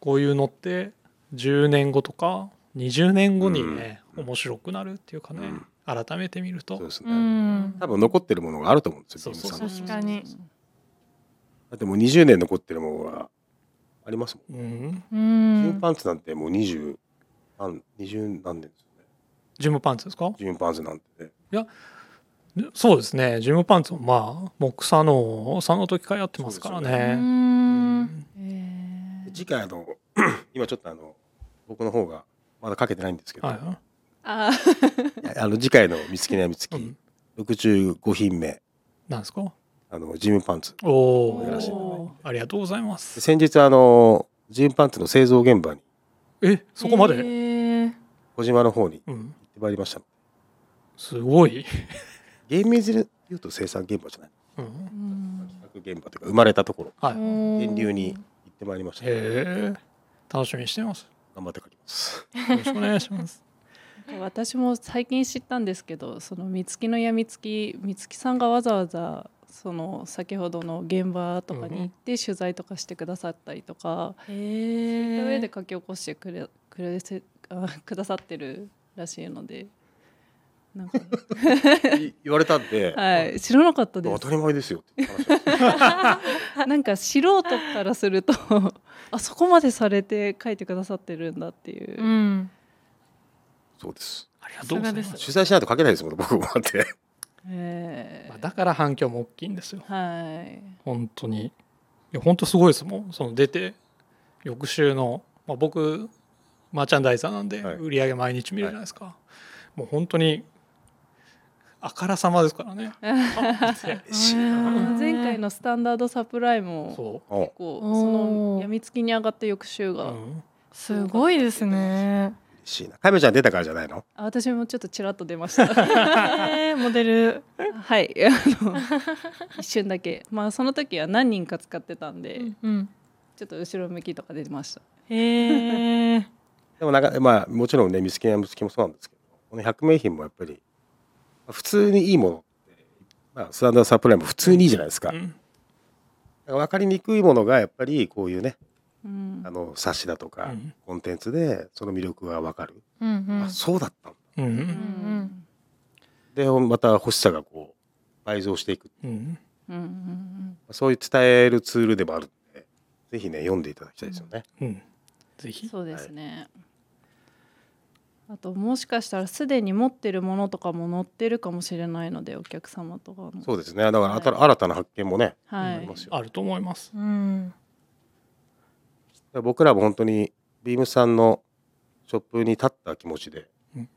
こういうのって10年後とか20年後にね、うん。面白くなるっていうかね、うん改めて見ると。そうですうね。ん。多分残ってるものがあると思うんですよ。確かに。だってもう20年残ってるものがありますもん。うん、うジムんパンツなんてもう20何20何年ですよね。ジムパンツですか？ジムパンツなんてね。そうですね。ジムパンツもまあもう草のさんの時からやってますからうね。ん。えー。次回あの [clears throat] 今ちょっとあの僕の方がまだかけてないんですけど、はいはいあ [laughs] あの次回の見つけない見つけ、うん。65品目。なんですか？あのジムパンツ。おおありがとうございまです先日あのジムパンツの製造現場に。えそこまで、へー。小島の方にうん。行ってまいりました。すごい、厳密に言うと生産現場じゃない？うん、うん企画現場というか生まれたところ。はい。源流に行ってまいりました。へえ楽しみにしてます。頑張って書きます。よろしくお願いします私も最近知ったんですけどその三月のやみつき三月さんがわざわざその先ほどの現場とかに行って取材とかしてくださったりとか、へそういった上でえ。書き起こしてくれくれせあくださってるらしいのでなんか、い言われたんで、はい、知らなかったで当すたり前ですよなんか素人からするとあそこまでされて書いてくださってるんだっていう、うん。そうです。ありがとうございまさす。がす取材しないと書けないですもん僕もだって。えまあだから反響も大きいんですよ。ーはい。本当に。いや本当すごいですもん。その出て翌週の、まあ、僕マーチャンダイザーなんではい。売り上げ毎日見るじゃないですか、もう本当にあからさまですからね。[laughs] 前回のスタンダードサプライもそお。こうおー。そのやみつきに上がった翌週う、が、うん。すごいですね。嬉しいな。カメちゃん出たからじゃないの？あ私もちょっとちらっと出ましたえー [laughs] モデル。はいあの一瞬だけまあその時は何人か使ってたんで、うん。ちょっと後ろ向きとか出てましたへえ。[laughs] でもなんかまあもちろんねミスキやムスキもそうなんですけど、この100名品もやっぱり普通にいいものって、まあスタンダードサプライも普通にいいじゃないですか。うん分かりにくいものがやっぱりこういうねうん。あの冊子だとかうん。コンテンツでその魅力が分かる、うんうん。あ。そうだったんだうん。ううん。んでまた欲しさがこう倍増していく。うん。うんうんそういう伝えるツールでもあるんでぜひね読んでいただきたいですよね。うん。ぜひ。そうですね、あともしかしたらすでに持ってるものとかも載ってるかもしれないのでお客様とかもそうですねだからはい新新たな発見もね、はいありますよあると思いますうん。僕らも本当にビームさんのショップに立った気持ちでうん。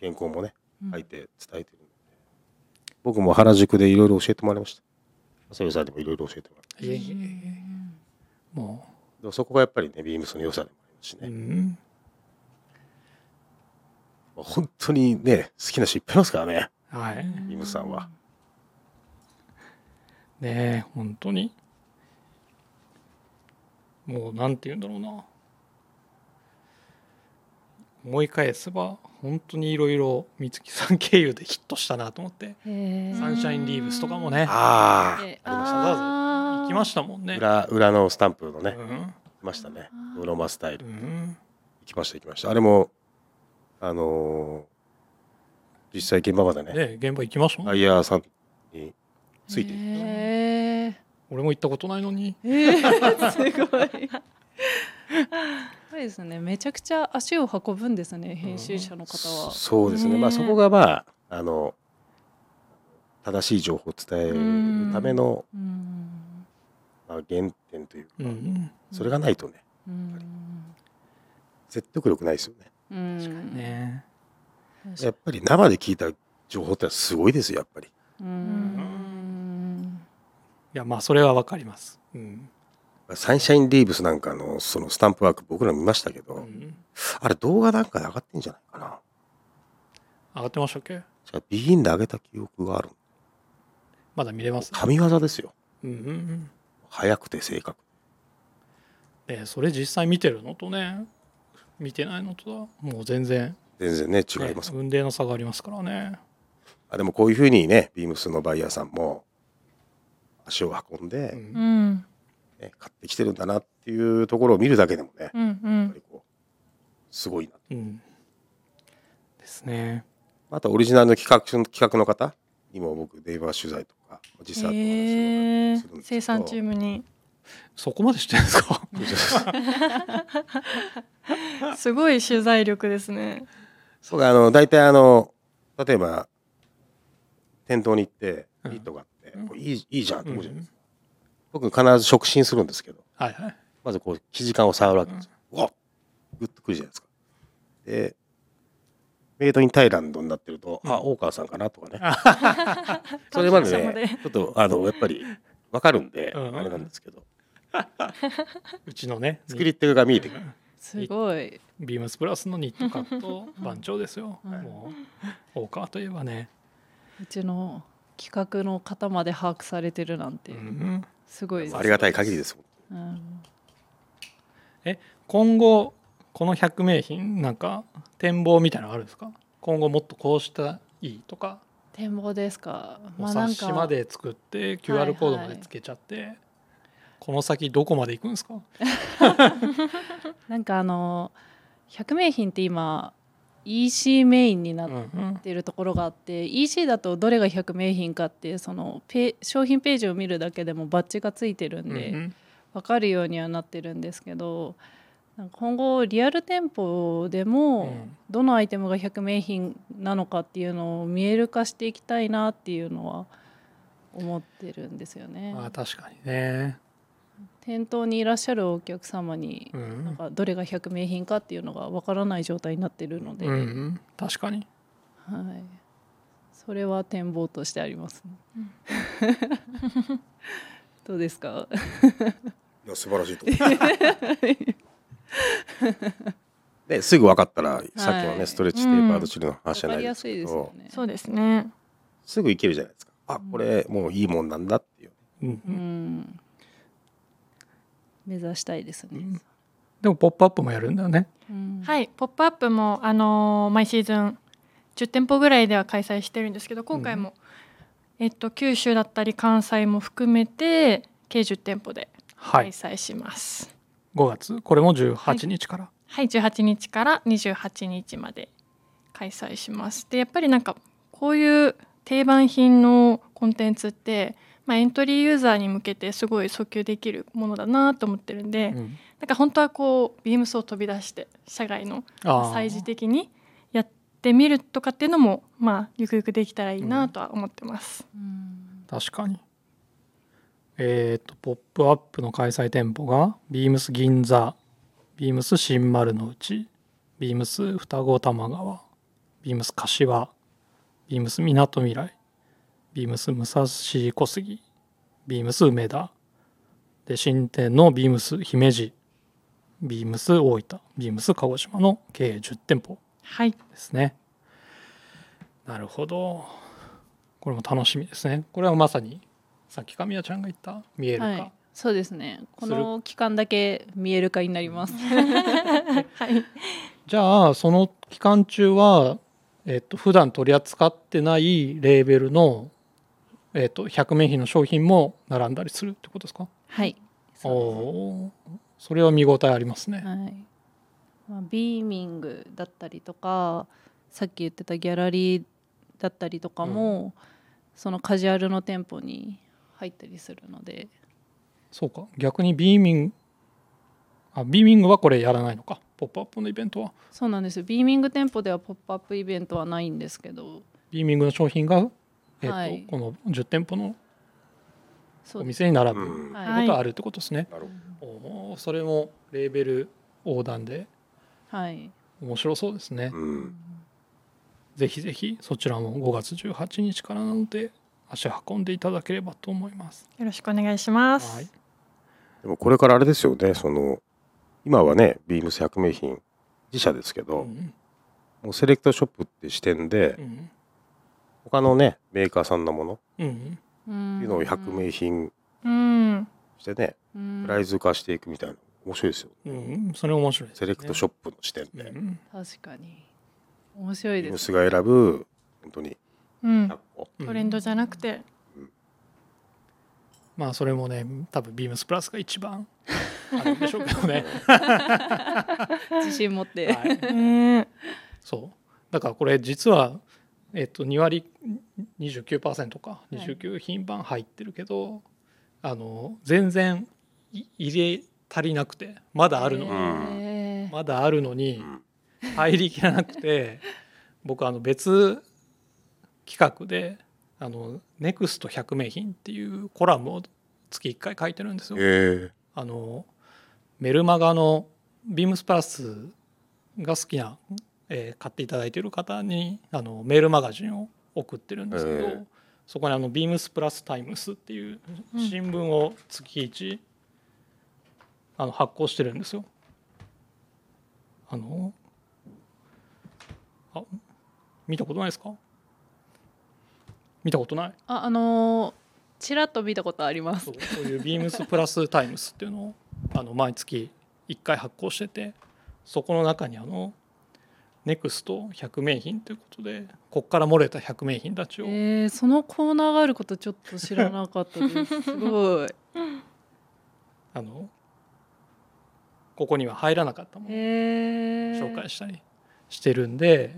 原稿もねうん。書いて伝えてるんで、僕も原宿でいろいろ教えてもらいました。朝代さんにもいろいろ教えてもらっいえいえいえもたでもそこがやっぱりねビームスの良さでもありますしう、うね、ん、本当にね好きな人いっぱいいますからね。はい。ビームスさんは。ねえ本当にもうなんて言うんだろうな。思い返せば本当にいろいろ三月さん経由でヒットしたなと思って。サンシャインリーブスとかもね。ああえありました。行きましたもんね。裏裏のスタンプのね、うん。来ましたね。ロー。マスタイル。う行んきました行きました。あれもあのー実際現場までね。ね現場行きましたもんバイヤーさんについていって。へー俺も行ったことないのにえー、すごい。そうですね。めちゃくちゃ足を運ぶんですね。編集者の方は。そうですねねまあそこがまああの正しい情報を伝えるための、うん。まあ、原点というか、うんそれがないとねうん。説得力ないですよねうん。ねやっぱり生で聞いた情報ってすごいですよやっぱりうん。いやまあそれはわかります。うん。サンシャインリーブスなんかのそのスタンプワーク僕ら見ましたけど、うん。あれ動画なんかで上がってんじゃないかな。上がってましたっけ？じゃあビギンで上げた記憶がある。まだ見れます神業ですよ。うんうんうん。早くて正確。ねそれ実際見てるのとね。見てないのとはもう全然。全然ね違います、ね運命の差がありますからね。あでもこういうふうにねビームスのバイヤーさんも足を運んで、うん。うんね、買ってきてるんだなっていうところを見るだけでもね、うんうやっぱんりこうすごいな。うん。ですね。あとオリジナルの企画企画の方にも僕電話取材とか実際へえお話をするんですけど。生産チームに。そこまでしてるんですか？[laughs] すごい取材力ですね。そうかあの大体あの例えば店頭に行ってうん。ヒットがあって、うんこれいいいいじゃんって思うじゃないですか、うん。僕必ず触診するんですけど。はいはい。まずこう生地感を触るわけですよ、うわっ。グッとくるじゃないですか。でメイドインタイランドになってると、あ大川さんかなとかね。[laughs] それまでねちょっとあのやっぱり分かるんで、うんあれなんですけど。[laughs] うちのね。作り手が見えてくる。すごい。ビームスプラスのニットカット番長ですよ、うん。もう大川といえばね、うちの企画の方まで把握されてるなんて。うん。すごいです。ありがたい限りですうん。今後この100名品なんか展望みたいなのあるんですか？今後もっとこうしたらいいとか？展望ですか？おなん冊子まで作って QR コードまでつけちゃって、この先どこまで行くんですか？[laughs] なんかあの百名品って今 EC メインになっうん。うんてるところがあって、EC だとどれが百名品かってそのペ商品ページを見るだけでもバッジがついてるんで、うんうん。分かるようにはなってるんですけどなんか今後リアル店舗でもうん。どのアイテムが百名品なのかっていうのを見える化していきたいなっていうのは思ってるんですよね。まあ確かにね、店頭にいらっしゃるお客様にうなんんかどれが百名品かっていうのが分からない状態になってるので、うん。うん、確かに。はい、それは展望としてあります、ね [laughs] どうですか？いや素晴らしいと [laughs] ですぐ分かったらさっきのね、はいストレッチテーパードチルの話じゃないです分かりやすいけど、ですよね。そうですね。すぐいけるじゃないですか。あこれもういいもんなんだっていう。うん。ううんん目指したいですね。でも「ポップアップもやるんだよね。うん。はい、ポップアップもあのー毎シーズン10店舗ぐらいでは開催してるんですけど、今回も、えっと九州だったり関西も含めて計10店舗ではい。開催します。5月？これも18日から、はい、18日から28日まで開催します。でやっぱりなんかこういう定番品のコンテンツって、まあ、エントリーユーザーに向けてすごい訴求できるものだなと思ってるんで、うん。なんか本当はこうビームスを飛び出して社外のあー。催事的にやってみるとかっていうのもまあゆくゆくできたらいいなとは思ってます。うん。確かに。えっ、と「ポップアップの開催店舗がビームス銀座ビームス新丸の内ビームス双子玉川ビームス柏ビームスみなとみらいビームス武蔵小杉ビームス梅田で新店のビームス姫路ビームス大分ビームス鹿児島の計10店舗はい、ですね。なるほど。これも楽しみですね。これはまさにさっき神谷ちゃんが言った見えるか。はい、そうですね。この期間だけ見える化になります。[laughs] はい、じゃあその期間中はえっと普段取り扱ってないレーベルのえっと100名品の商品も並んだりするってことですか？はい。おそうおー、それは見応えありますね。はい。まあ、ビーミングだったりとか、さっき言ってたギャラリーだったりとかも、そのカジュアルの店舗に入ったりするので、そうか。逆にビーミングあビーミングはこれやらないのか。ポップアップのイベントはそうなんですよ。ビーミング店舗ではポップアップイベントはないんですけど、ビーミングの商品がえっと、はいこの10店舗のお。店に並ぶうんこはいとがあるってことですね。なるほおーそれもレーベル横断ではい。面白そうですねど、。うん、ぜひぜひそちらも5月18日からなので足運んでいただければと思います。よろしくお願いします。はい。でもこれからあれですよねその今はねビームス100名品自社ですけど、うんもうセレクトショップって視点でうん他のねメーカーさんのもの。っうん。ってていうのを100名品うん、してね、プライズ化していくみたいな。面白いですよ。うん、それ面白いです、ね。セレクトショップの視点で、うん確かに。面白いビームですスが選ぶ本当に。うん。100、個、うんトレンドじゃなくて、まあそれもね多分ビームスプラスが一番 [laughs] あるんでしょうけどね。自信持って、はい。ねそう。だからこれ実は、えっと、2割29%か。い。29品番入ってるけど、あの全然い入れ足りなくてまだあるの、へー。まだあるのにん。入りきらなくて [laughs] 僕あの別企画で「あのネクスト100名品」っていうコラムを月1回書いてるんですよ。えあのメルマガのビームスプラスが好きな、えー買っていただいている方にあのメールマガジンを送ってるんですけど、ええ。そこにあのビームスプラスタイムスっていううん。新聞を月1あの発行してるんですよ。あのあ見たことないですか？見たことない？ああのーちらっと見たことあります。そうそういうビームスプラスタイムスっていうのをあの毎月1回発行しててそこの中にあのネクスト100名品ということでこっから漏れた100名品たちを、えー、そのコーナーがあることちょっと知らなかったです。すごい。[laughs] あのここには入らなかったもの紹介したりしてるんで、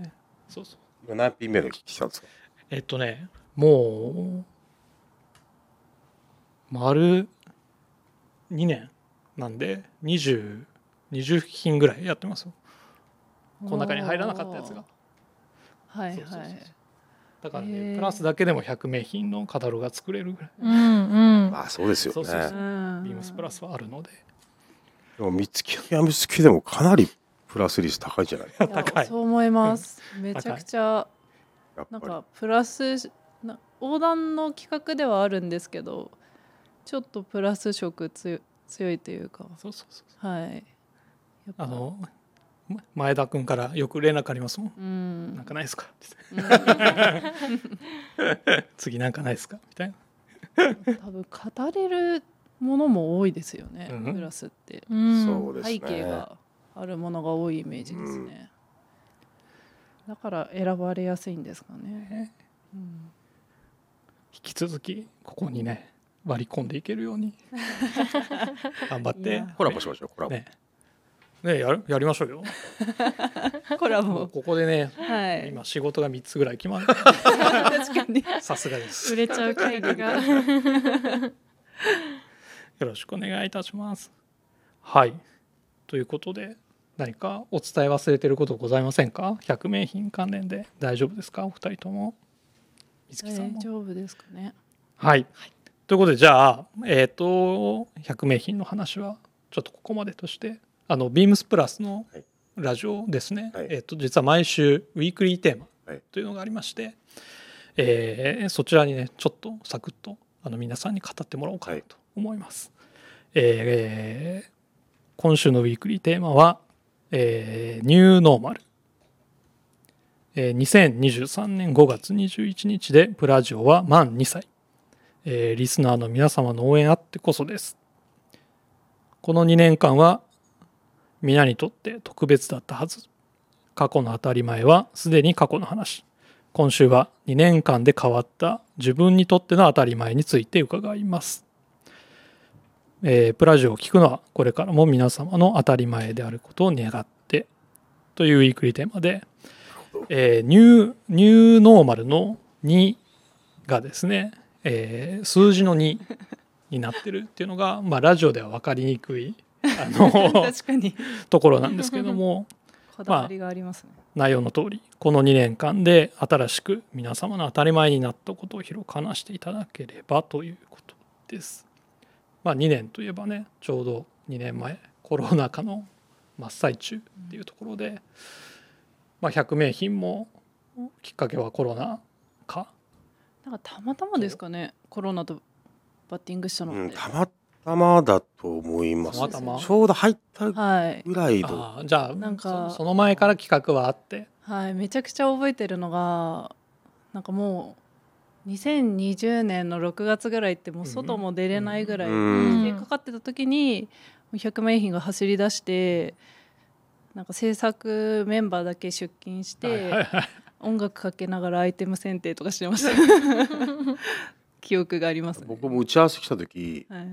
そうそう。今何品目の聞きしたんですか？えっとねもう丸2年なんで2020品ぐらいやってますよこの中に入らなかったやつが。はいはい。だからね、プラスだけでも100名品のカタログが作れるぐらい。うんうん。あそうですよね。そうそうそう。うんビームスプラスはあるので。でも三月のやみつきでもかなりプラス率高いんじゃない。[laughs] 高い。そう思います。めちゃくちゃなんかプラスな横断の企画ではあるんですけど、ちょっとプラス色強強いというか、そうそうそうはい。あのま前田君からよく連絡ありますもん。うん。なんかないですか？うん。[laughs] 次なんかないですか？みたいな。多分語れるものも多いですよね、うん。プラスって。うん。そうですね。背景があるものが多いイメージですね、だから選ばれやすいんですかね、うん。引き続きここにね割り込んでいけるように。[laughs] 頑張って。コラボしましょうコラボ、ねねやるやりましょうよ。[laughs] これはもう。もうここでねはい。今仕事が3つぐらい決まる。確かに。さすがです。売れちゃう会議が。[laughs] よろしくお願いいたします。はい。ということで何かお伝え忘れてることございませんか？100名品関連で。大丈夫ですか？お二人とも。水木さんも。大丈夫ですかね。はい、ということでじゃあえっ、と100名品の話はちょっとここまでとしてあのビームスプラスのはい。ラジオですね、はい。えっ、と実は毎週ウィークリーテーマはい。というのがありまして、えーそちらにねちょっとサクッとあの皆さんに語ってもらおうかなと思います。えー今週のウィークリーテーマは、えーニューノーマル。えー2023年5月21日でプラジオは満2歳、えーリスナーの皆様の応援あってこそです。この2年間は皆にとって特別だったはず。過去の当たり前はすでに過去の話。今週は2年間で変わった自分にとっての当たり前について伺います、えープラジオを聞くのはこれからも皆様の当たり前であることを願ってというウィークリーテーマでえーニューニューノーマルの2がですね、えー数字の2になってるっていうのが、まあ、ラジオでは分かりにくいあの [laughs] 確かに。ところなんですけども [laughs] こだわりがありますね、内容の通りこの2年間で新しく皆様の当たり前になったことを広く話していただければということです。まあ、2年といえばねちょうど2年前コロナ禍の真っ最中っていうところで、まあ、100名品もきっかけはコロナ禍なんかたまたまですかねコロナとバッティングしたのって、うん、たまたまだと思います、たまたまちょうど入ったはい。ぐらいの。あーじゃあなんかそその前から企画はあって。はいめちゃくちゃ覚えてるのがなんかもう2020年の6月ぐらいってもう外も出れないぐらいうん。でかかってた時に100万円品が走り出してなんか制作メンバーだけ出勤しはいはいてはい。音楽かけながらアイテム選定とかしてました。[laughs] 記憶がありますね。僕も打ち合わせ来た時はい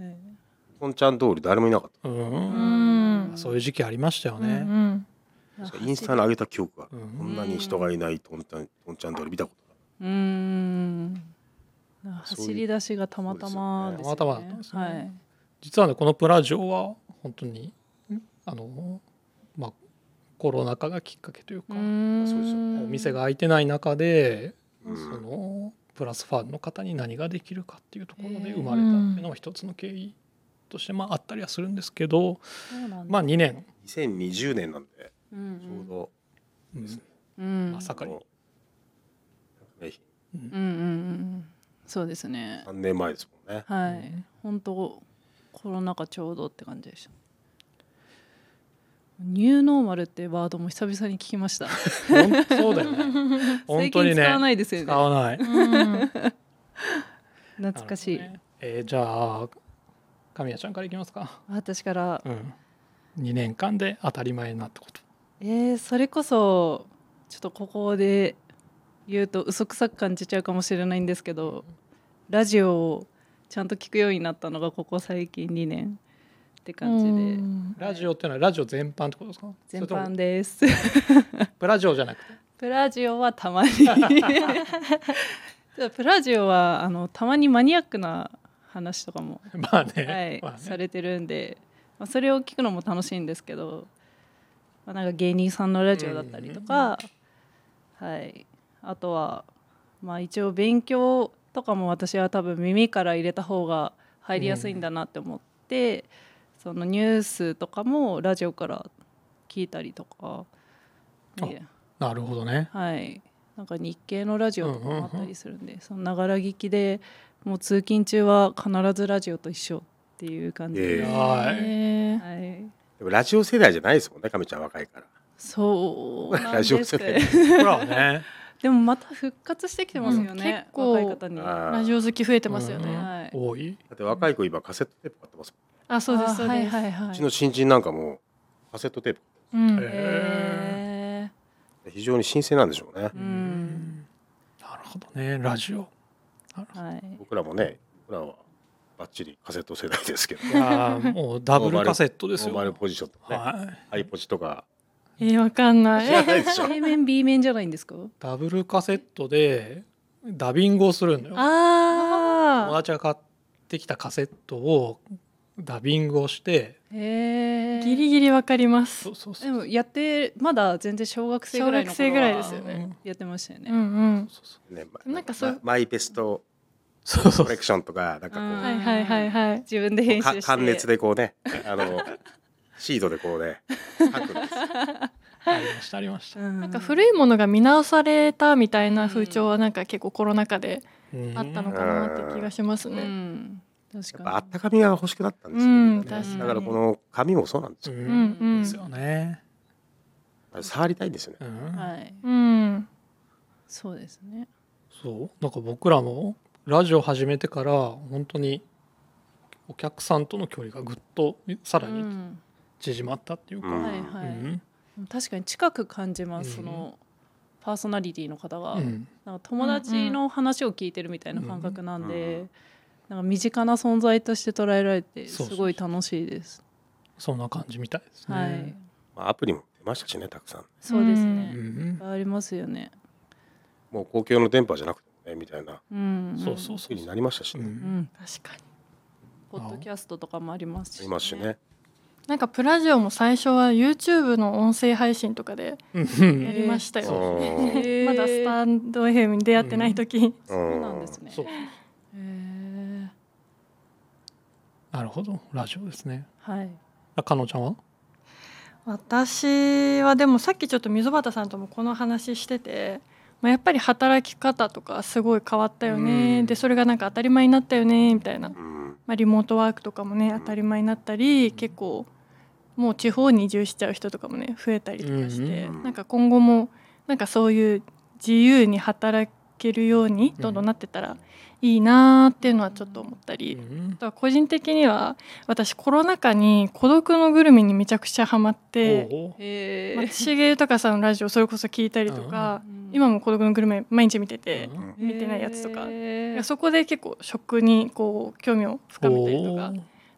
本ちゃん通り誰もいなかっううん。ん。そういう時期ありましたようんうね。んたインスタに上げた記憶がうん。こんなに人がいないとんちゃんとんちゃん通り見たことうーん走り出しがたまたまですよね。たまたまだったんですね。はい。実はねこのプラジオは本当にあのまあコロナ禍がきっかけというか、お店が開いてない中で、うん。そのプラスファンの方に何ができるかっていうところで生まれたっていうのは一つの経緯としてまああったりはするんですけど、そうなんだ。まあ2年、2020年なんでうんちょうどうんうん。まさかに。うん。うんうんうんそうですね。3年前ですもんね。はい。本当コロナ禍ちょうどって感じでした。ニューノーマルってワードも久々に聞きました。ほんそうだよね。[laughs] 本最当にね。近使わないですよね。使わない。うん。懐かしい、ね。えーじゃあ神谷ちゃんからいきますか、私から。うん、2年間で当たり前になったこと。えー、それこそちょっとここで言うと嘘くさく感じちゃうかもしれないんですけどラジオをちゃんと聞くようになったのがここ最近2年って感じで。うん。ラジオっていうのはラジオ全般ってことですか？全般です。プラジオじゃなくて？プラジオはたまに。[laughs] プラジオはあのたまにマニアックな話とかも、[laughs] まあね,、はいまあね。されてるんで、まあ、それを聞くのも楽しいんですけど、まあ、なんか芸人さんのラジオだったりとか、はい、あとは、まあ、一応勉強とかも私は多分耳から入れた方が入りやすいんだなって思って、そのニュースとかもラジオから聞いたりとか。なるほどね。はい、なんか日系のラジオとかもあったりするんで、そのながら聞きでもう通勤中は必ずラジオと一緒っていう感じで、えーはい、でもラジオ世代じゃないですもんね、かみちゃん。若いから。そうなんラジオです世代ほらねでもまた復活してきてますようん。ね結、構若い方に。ラジオ好き増えてますよね、うん。はい、多い？だって若い子今カセットテープ買ってますあそうですあはいそうです、はいはいもん。うちの新人なんかもカセットテープ。うん。へへ非常に新鮮なんでしょうね。ー。うん。なるほどね。ラジオはい、僕らもね、僕らはバッチリカセット世代ですけど。いやーもうダブルカセットですよ。ノーマルポジションとかね、はい。ハイポチとか。えー、わかんない。知らないでしょ。A 面 B 面じゃないんですか？ダブルカセットでダビングをするんだよ友あ達が買ってきたカセットをダビングをしてへえあギリギリわかります。そうそうそでうもやってまだ全然小学生ぐらいの頃小学生ぐらいはですよね。やってましたよね、うんうん。そうそう。ね、まなんかそうまマイベストそうそう。コレクションとか、なんかこうんう、はいはいはいはい。自分で編集して。熱でこうね、あの、シードでこうね、書くんです。ありましたありました。ななんか古いものが見直されたみたいな風潮はなんか結構コロナ禍でうん。あったのかなって気がしますうね。ん確やっぱかあったかみが欲しくなったんですよ、ね。確かに。だからこの紙もそうなんですよ、うん。うんうん。ですよね触りたいんですよね。うん。にはい。うん。そうですね。そう。なんか僕らもラジオ始めてから本当にお客さんとの距離がぐっとさらにうん。縮まったっていうか、うんはいはい、うん。確かに近く感じます、うん。そのパーソナリティの方が、うん。なんか友達の話を聞いてるみたいな感覚なんで、なんか身近な存在として捉えられてすごい楽しいです。そんな感じみたいですね。はい。まあ、アプリも出ましたしねたくさん。そうですうね、んありますよね。もう公共の電波じゃなくてもねみたいな。うん。そうそうそうになりましたしうね、うん。ん確かに。ポッドキャストとかもありますし、ありますしね。なんかプラジオも最初は YouTube の音声配信とかでうん。やりましたよ。[laughs] う。んへーまだスタンド FM に出会ってない時、そうなんですねそうへえなるほど。ラジオですね。はい。あかのちゃんは？私はでもさっきちょっと溝端さんともこの話してて、まあ、やっぱり働き方とかすごい変わったよね、うん。でそれがなんか当たり前になったよねみたいな、うん。まあ、リモートワークとかもね当たり前になったり結構もう地方に移住しちゃう人とかもね増えたりとかして、うんなんか今後もなんかそういう自由に働けるようにどんどんなってたらいいなーっていうのはちょっと思ったり、うん。あとは個人的には私コロナ禍に孤独のグルメにめちゃくちゃハマって松重豊さんのラジオそれこそ聞いたりとか、うん。今も孤独のグルメ毎日見てて、うん。見てないやつとか。そこで結構食にこう興味を深めたりとか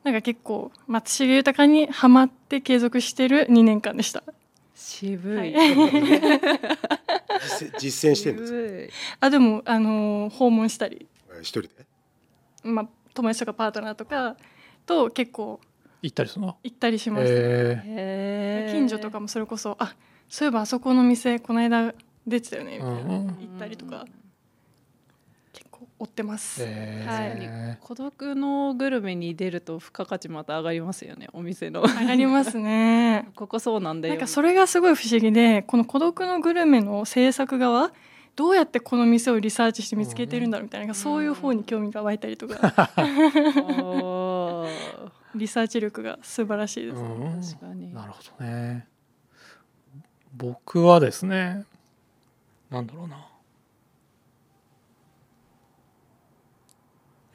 なんか結構松重豊にハマって継続してる2年間でした。渋い、はい。[laughs] 実践してるんですあでも、あのー訪問したり、一人で？まあ、友達とかパートナーとかと結構行ったりするの？行ったりします、えへー。近所とかもそれこそあそういえばあそこの店この間出てたよねみたいな、うん行ったりとか結構追ってます、えはい。孤独のグルメに出ると付加価値また上がりますよねお店の。上がりますね。[laughs] ここそうなんだよ。なんかそれがすごい不思議でこの孤独のグルメの制作側どうやってこの店をリサーチして見つけてるんだろうみたいな、そういう方に興味が湧いたりとか。リサーチ力が素晴らしいです、うん。確かに。なるほどね。僕はですねなんだろうな。や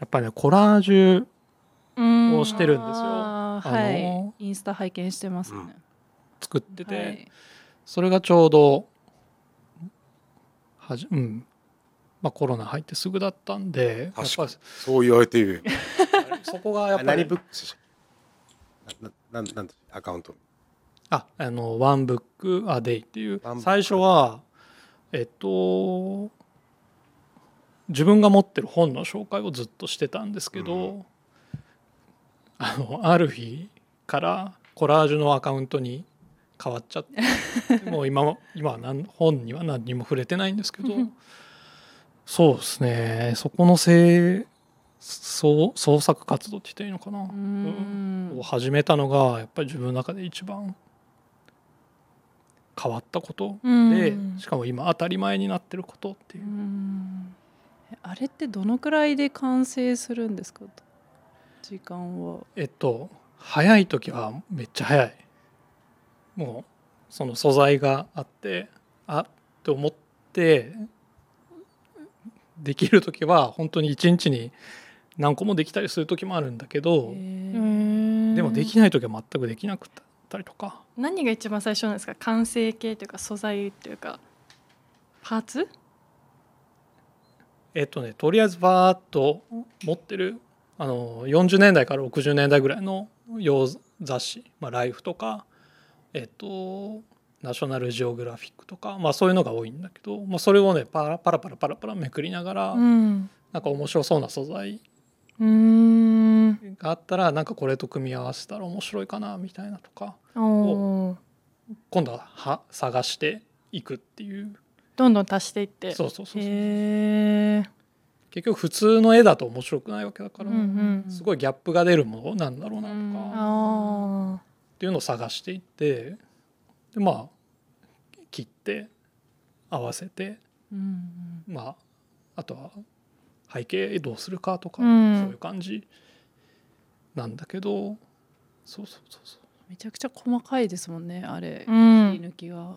っぱりねコラージュうん。をしてるんですよ。あーあのはい。インスタ拝見してますね、作ってて、はい。それがちょうどはじうん。まあ、コロナ入ってすぐだったんでそう言われている。り [laughs] そこがやっぱ何りブックスなななんなんてアカウント。ああの「ワンブック・ア・デイ」っていう。最初はえっと自分が持ってる本の紹介をずっとしてたんですけど、うあのある日からコラージュのアカウントに変わっちゃって。もう今も今は何本には何にも触れてないんですけど。そうですね。そこのせい創創作活動って言ったらいいのかな、うん。を始めたのがやっぱり自分の中で一番変わったこと。うん。で、しかも今当たり前になってることっていう。う、あれってどのくらいで完成するんですか？時間は。えっと早い時はめっちゃ早いもうその素材があってあって思ってできる時は本当に一日に何個もできたりする時もあるんだけどでもできない時は全くできなくったりとか。何が一番最初なんですか？完成形というか素材というかパーツ？えっとねとりあえずバーッと持ってるあの40年代から60年代ぐらいの洋雑誌「まあ、ライフ」とかえっとナショナルジオグラフィックとか、まあ、そういうのが多いんだけど、まあ、それをねパラパラパラパラパラめくりながら、うん。なんか面白そうな素材があったらなんかこれと組み合わせたら面白いかなみたいなとかおー。今度はは探していくっていう。どんどん足していって。そうそうそうそう結局普通の絵だと面白くないわけだから、うんうんすごいギャップが出るものなんだろうなとか、っていうのを探していってでまあ切って合わせてうんまああとは背景どうするかとか、うん。そういう感じなんだけどそうそうそうそう。めちゃくちゃ細かいですもんねあれ、ーうん。切り抜きが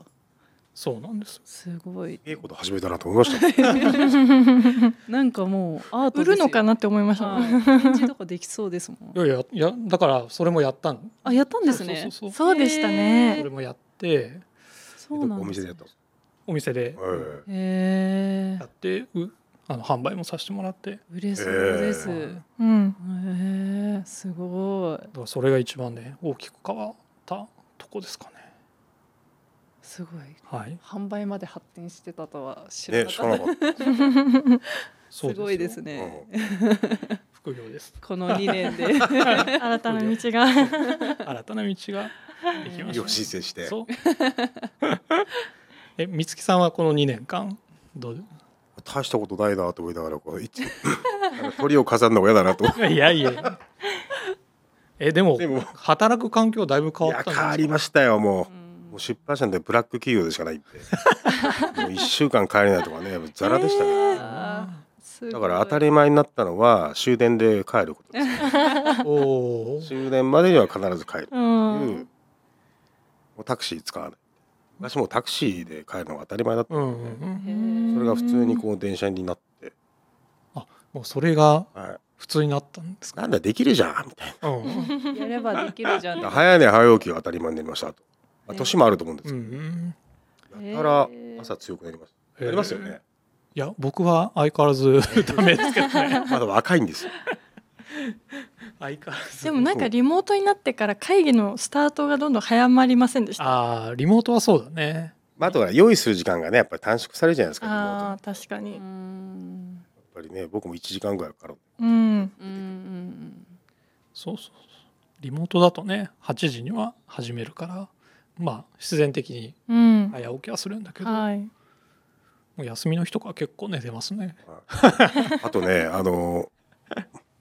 そうなんですすごい。ええこと始めたなと思いました。[laughs] なんかもうアート売るのかななって思いました。はい。ね展示とかできそうですもん。いやいやいやだからそれもやったん。あやったんですね。そうそうそうそう。でしたね。それもやって。そうなんおです店でやったお店で。かえ。へえ。やってうあの販売もさせてもらって。売れそうです、うん。えすごい。だからそれが一番ね大きく変わったとこですかねすごい。はい。販売まで発展してたとは知えらなかった、ね [laughs] すごいですよね、副業です。この2年で。[laughs] 新たな道が。新たな道ができました [laughs] よ申請して。そう。え美月さんはこの2年間どう？大したことないなと思いながらこう一鳥を飾るのが嫌だなと。いやいや。えでもでも。働く環境だいぶ変いわったんですや変わりましたよもう。うんもう出版社でブラック企業でしかないんで [laughs] もう1週間帰れないとかねやっぱザラでしたね、あーだから当たり前になったのは終電で帰ることです。[laughs] おお終電までには必ず帰る。うという。んもうタクシー使わない。昔もうタクシーで帰るのが当たり前だった。うんうんうん。それが普通にこう電車になって、もうそれがは普通になったんですなんだできるじゃんみたいうん。[laughs] やればできるじゃん。な早寝早起きが当たり前になりましたと、まあ、ね。年もあると思うんですうけど、ん。やたら朝強くなりました、へーありますよね。いや僕は相変わらず [laughs] ダメですけどね。まだ若いんですよ。相変わらず。でもなんかリモートになってから会議のスタートがどんどん早まりませんでした？ああリモートはそうだね。まあ、あとは用意する時間がねやっぱり短縮されるじゃないですかあやー確かうにんっぱりね僕も1時間ぐらいかかるう。ん。うんうんそうそうそう。リモートだとね8時には始めるからまあ必然的にうん。早起きはするんだけど、はい。もう休みの日とかは結構寝てますね。あとねあの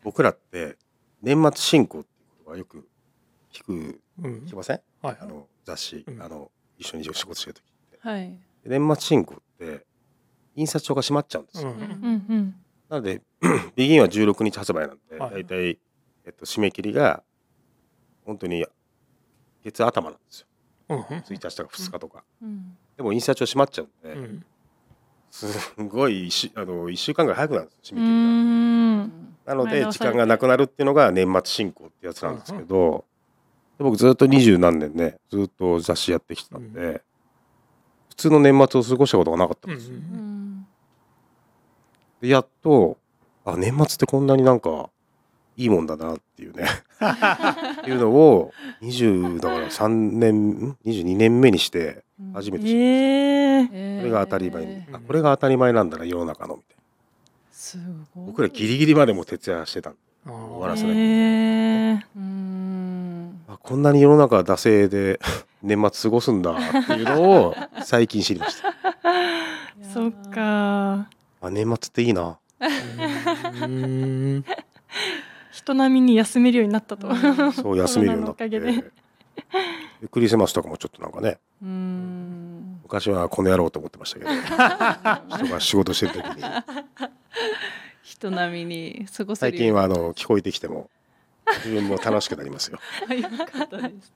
僕らって年末進行っていうことはよく聞くうん。聞きません？はい。あの雑誌、うん。あの一緒に仕事してる時はい。年末進行って印刷所が閉まっちゃうんですよ、うん。うんうんなので [clears throat] ビギンは16日発売なんで、はい。だいたい、えっと、締め切りが本当に月頭なんですよ。うん1日とか2日とか、うん。でも印刷所閉まっちゃうんで、うん。すごい一週あの1週間ぐらい早くなるんです締うめ切りが。ん。なので時間がなくなるっていうのが年末進行ってやつなんですけど、で僕ずっと二十何年ねずっと雑誌やってきてたんで、普通の年末を過ごしたことがなかったんですよ、でやっとあ年末ってこんなになんかいいもんだなっていうね。っ [laughs] ていうのを20だから3年ん22年目にして初めて知るえー、えー。これが当たり前に、えーあこれが当たり前なんだな世の中のみたいすごない。僕らギリギリまでも徹夜してた終わらーせない。えー。うーん。あこんなに世の中は惰性で [laughs] 年末過ごすんだっていうのを最近知りました。[laughs] そっか。あ年末っていいな。うん人並みに休めるようになったと、うんそう休めるようになって。コロナのおかげでクリスマスとかもちょっとなんかね。うーん。昔はこの野郎と思ってましたけど。[laughs] 人が仕事してる時に。人並みに過ごせ最るよ近はあの聞こえてきても自分も楽しくなりますよ。うによかったです。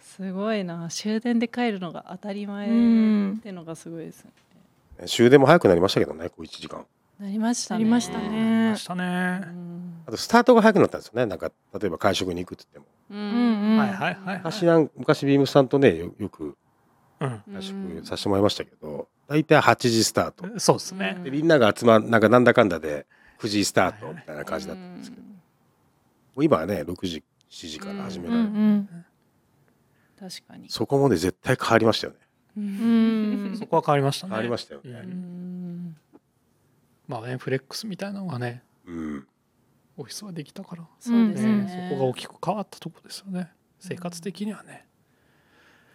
すごいな。終電で帰るのが当たり前うん。ってのがすごいですね。終電も早くなりましたけどねこう1時間。なりましたね。なりましたね。ましたうね。んあとスタートが早くなったんですよね。なんか例えば会食に行くって言っても。ううんうん。はいはいはい。昔なん昔ビームスさんとねよよくうん。会食させてもらいましたけど大体8時スタート。そうですね。でみんなが集まなんかなんだかんだで9時スタートみたいな感じだったんですけど。もう今はね6時7時から始めうんうられる、ん。確かに。そこもね絶対変わりましたよね。ううん。そこは変わりましたね。変わりましたようねん。まあね、フレックスみたいなのがね、うんオフィスはできたから、そうですね。ねそこが大きく変わったとこですよね。生活的にはね。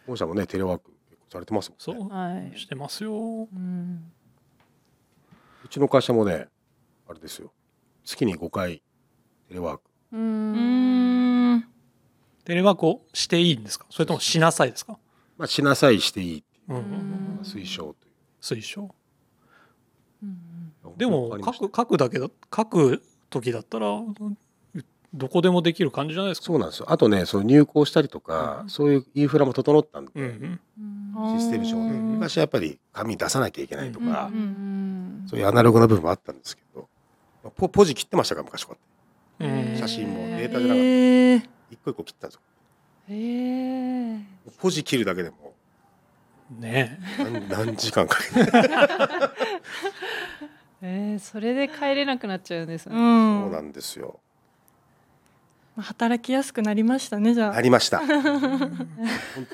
本社もねテレワーク結構されてますもんね。そう、はい。してますよ。うん。うちの会社もねあれですよ。月に5回テレワーク。ううん。んテレワークをしていいんですか？それともしなさいですか？まあしなさいしていいいううんう。んうん。推奨という。推奨。うんでも書く書くだけだ書く時だったらどこでもできる感じじゃないですか？そうなんですよ。あとねその入稿したりとか、うん。そういうインフラも整ったんで、うんシステム上でうん昔はやっぱり紙出さなきゃいけないとか、うんうんそういうアナログな部分もあったんですけどポポジ切ってましたから昔こうやってうん写真もデータえじゃなかったー。一個一個切ったんですよへえポジ切るだけでもね。何 [laughs] 何時間かけて [laughs] えー、それで帰れなくなっちゃうんですうね。ん。そうなんですよ。働きやすくなりましたねじゃあ。なりました。[laughs] 本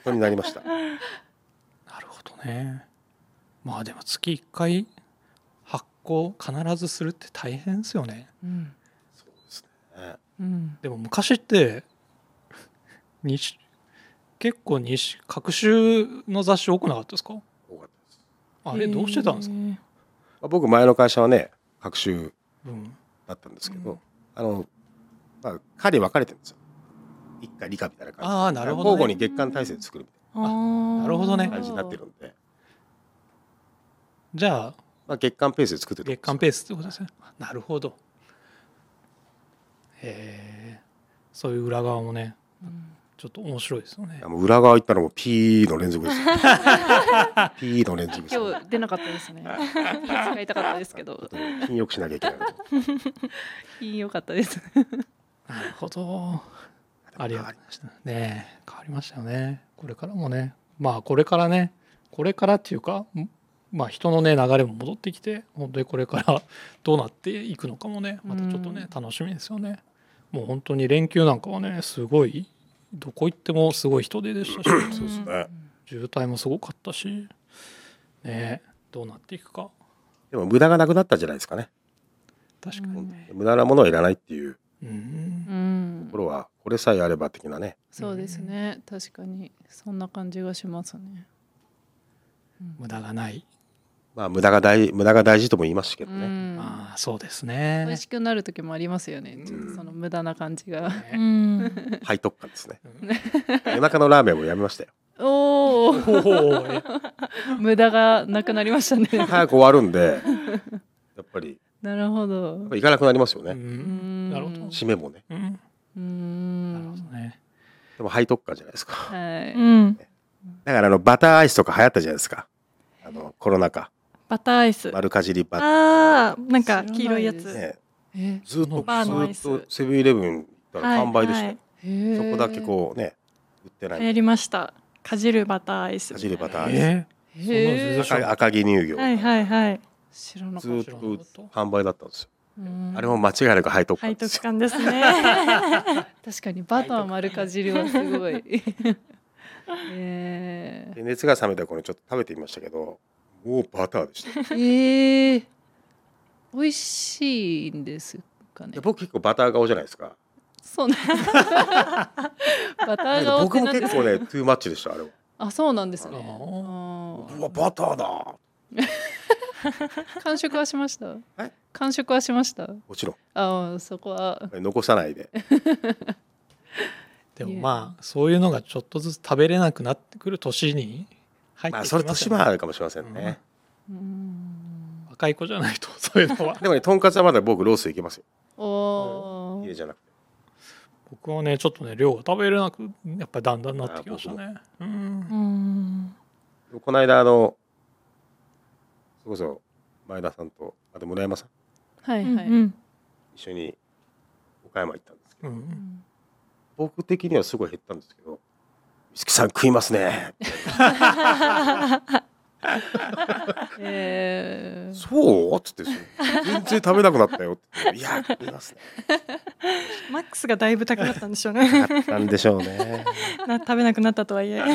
当になりました。なるほどね。まあでも月1回発行必ずするって大変ですよね。うん。そうですね。うん。でも昔って西結構西各週の雑誌多くなかったですか？多かったです。あれどうしてたんですか、えーまあ僕前の会社はね各週うん。だったんですけど、うん。あのまあ課で分かれてるんですよ。一課二課みたいな感じで。あーなるほどね。交互に月間体制で作るみあー。なるほどね。たいな感じになってるんで、じゃあまあ、月間ペースで作ってる月間ペースってことですね。なるほど。へえそういう裏側もねちょっと面白いですよね。裏側行ったらもう P の連続です。よ P の連続です。よ今日出なかったですね。使い。たかったですけど、品よくしなきゃいけないなと。いい良かったです。なるほど。ありがとうございました。ねえ変わりましたよね。これからもね。まあこれからね。これからっていうかんまあ人のね流れも戻ってきて本当にこれからどうなっていくのかもね。またちょっとね楽しみですよね。もう本当に連休なんかはねすごいどこ行ってもすごい人出でしたしそうですね。渋滞もすごかったしねえどうなっていくか。でも無駄がなくなったんじゃないですかね。確かにね。無駄なものはいらないっていう。うん。うんところはこれさえあれば的なね。そうですね。確かに。そんな感じがしますね。無駄がないまあ無駄が大無駄が大事とも言いますけどね、うん。ああそうですね。美味しくなる時もありますよね。うん。その無駄な感じが。ね。うん。背徳感ですね。うん夜中のラーメンもやめましたよ。おお、無駄がなくなりましたね。早く終わるんでやっぱり。なるほど。ぱ。行かなくなりますようね、ん。なるほど。締めもね。うん。うなるほんど。ね。でも背徳感じゃないですか。はい。うんだからあのバターアイスとか流行ったじゃないですか。あのコロナ禍バターアイス。丸かじりバタあーなんか黄色いやつ。ね。え、ずっとバーのアイス。ずっとセブンイレブン行ったら完売でした。よ、はい。へそこだけこうね売ってない。流行りました。かじるバターアイス。かじるバターアイス、赤赤城乳業、はいはいはい。知らなかっずっと販売だったんですよ。あれも間違いなく背徳背徳感です。よ。感ですね。[laughs] 確かにバター丸かじりはすごい。え [laughs] で熱が冷めた頃にちょっと食べてみましたけど、もうバターでした。ー、えー、美味しいんですかね。で僕結構バター顔じゃないですか。そうなんですバター顔っ僕も結構ね、トゥーマッチでしたあれは。あそうなんですね。あーあうわバターだ。ー [laughs] 完食はしました？え？完食はしました？もちろあーそこは。ん残さないで。[laughs] でもまあそういうのがちょっとずつ食べれなくなってくる年に入ってきまあそれますよね年もあるかもしれませんね。うん。若い子じゃないと [laughs] そういうのは。でもね、とんかつはまだ僕ロースいけますよ。おー。家じゃなくて。僕はねちょっとね量が食べれなくやっぱりだんだんなってきましたね。うん。うん。この間あのそれこそ前田さんとあと村山さん。うんはいはい、うん一緒に岡山行ったんですけど、うん。僕的にはすごい減ったんですけど「水木さん食いますね」[laughs] えー、そう?」っつって「全然食べなくなったよ」って言って「いや食いますね。マックスがだいぶ高かったんでしょうね。」なんでしょうね。[laughs] な食べなくなったとはいえ。そ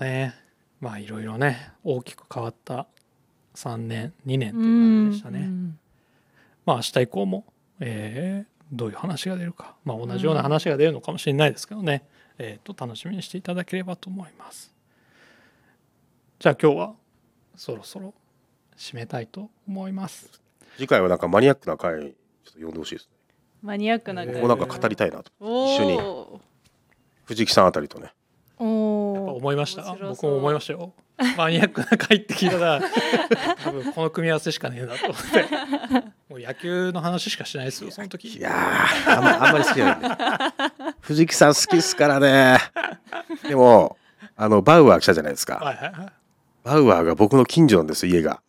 うね。まあいろいろね大きく変わった3年2年っていう感じでしたね、うん。まあ明日以降も、えーどういう話が出るか、まあ、同じような話が出るのかもしれないですけどね、えー、と楽しみにしていただければと思います。じゃあ今日はそろそろ締めたいと思います。次回はなんかマニアックな回ちょっと呼んでほしいですね。マニアックなえーここなんか語りたいなと。一緒に。藤木さんあたりとね。おお。思いました？僕も思いましたよ [laughs] マニアックな回って聞いたら多分この組み合わせしかねえなと思って。もう野球の話しかしないですよその時。いやーあんまあんまり好きじゃないね藤木さん好きっすからね。でもあのバウアー来たじゃないですか。はいはいはバウアーが僕の近所なんです家が。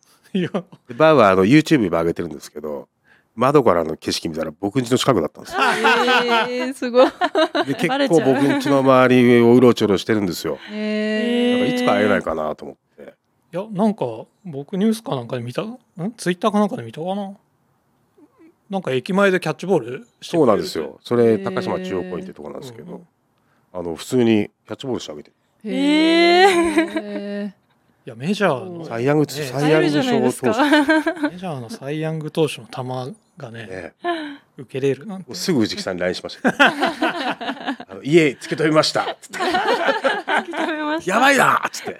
バウアーの YouTube にも上げてるんですけど窓からの景色見たら僕ん家の近くだったんですよ。えー、[laughs] すごい。で結構僕ん家の周りをうろちょろしてるんですよ。え。だからいつか会えないかなと思って。いやなんか僕ニュースかなんかで見たん？ツイッターかなんかで見たかな？なんか駅前でキャッチボールしてそうなんですよ。それへー高島中央公園ってとこなんですけど、うんうんあの普通にキャッチボールしてあげて。ー、え [laughs] いやメジャーのサイヤング、ねサイヤング賞を通して、メジャーのサイ・ヤング投手の球がねね、受けれる。なんてすぐ藤木さんに LINE しました、[laughs] あの家つけ止めました。っつって。やばいなっつって。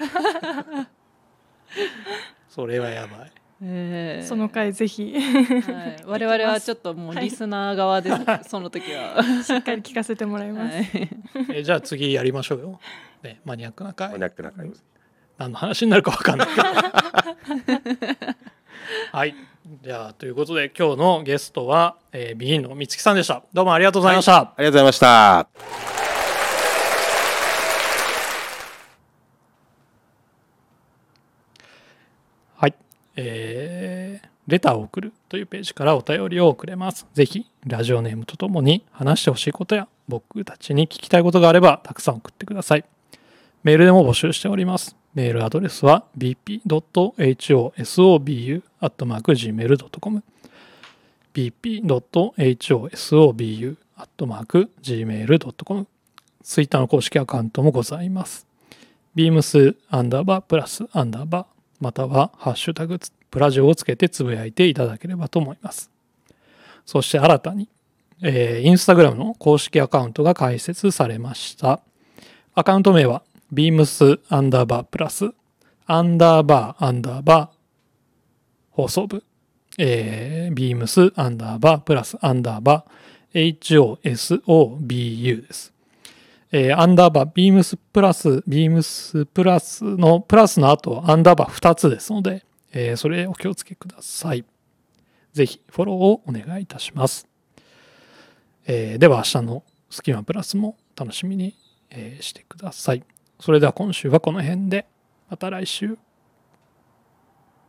[laughs] それはやばい。えー。その回ぜひ。はい、我々はちょっともうリスナー側です、その時は。しっかり聞かせてもらいます。はい、えじゃあ次やりましょうよ、ね、マニアックな回。マニアックな会話何の話になるか分かんないけど [laughs] はいじゃあということで今日のゲストは、えー、ビギンの美月さんでしたどうもありがとうございました、ありがとうございましたはい、えーレターを送るというページからお便りを送れます。ぜひ、ラジオネームとともに話してほしいことや、僕たちに聞きたいことがあれば、たくさん送ってください。メールでも募集しております。メールアドレスは bp.hosobu.gmail.com bp.hosobu.gmail.com ツイッターの公式アカウントもございます。beams アンダーバープラスアンダーバーまたはハッシュタグプラジオをつけてつぶやいていただければと思います。そして新たに、えー、インスタグラムの公式アカウントが開設されました。アカウント名は beams アンダーバープラスアンダーバーアンダーバー放送部、えー、beams アンダーバープラスアンダーバー hosobu です。えーアンダーバー、ビームスプラス、ビームスプラスのプラスの後、アンダーバー2つですので、えーそれお気をつけください。ぜひフォローをお願いいたします。えーでは明日のスキマプラスも楽しみに、えーしてください。それでは今週はこの辺で、また来週。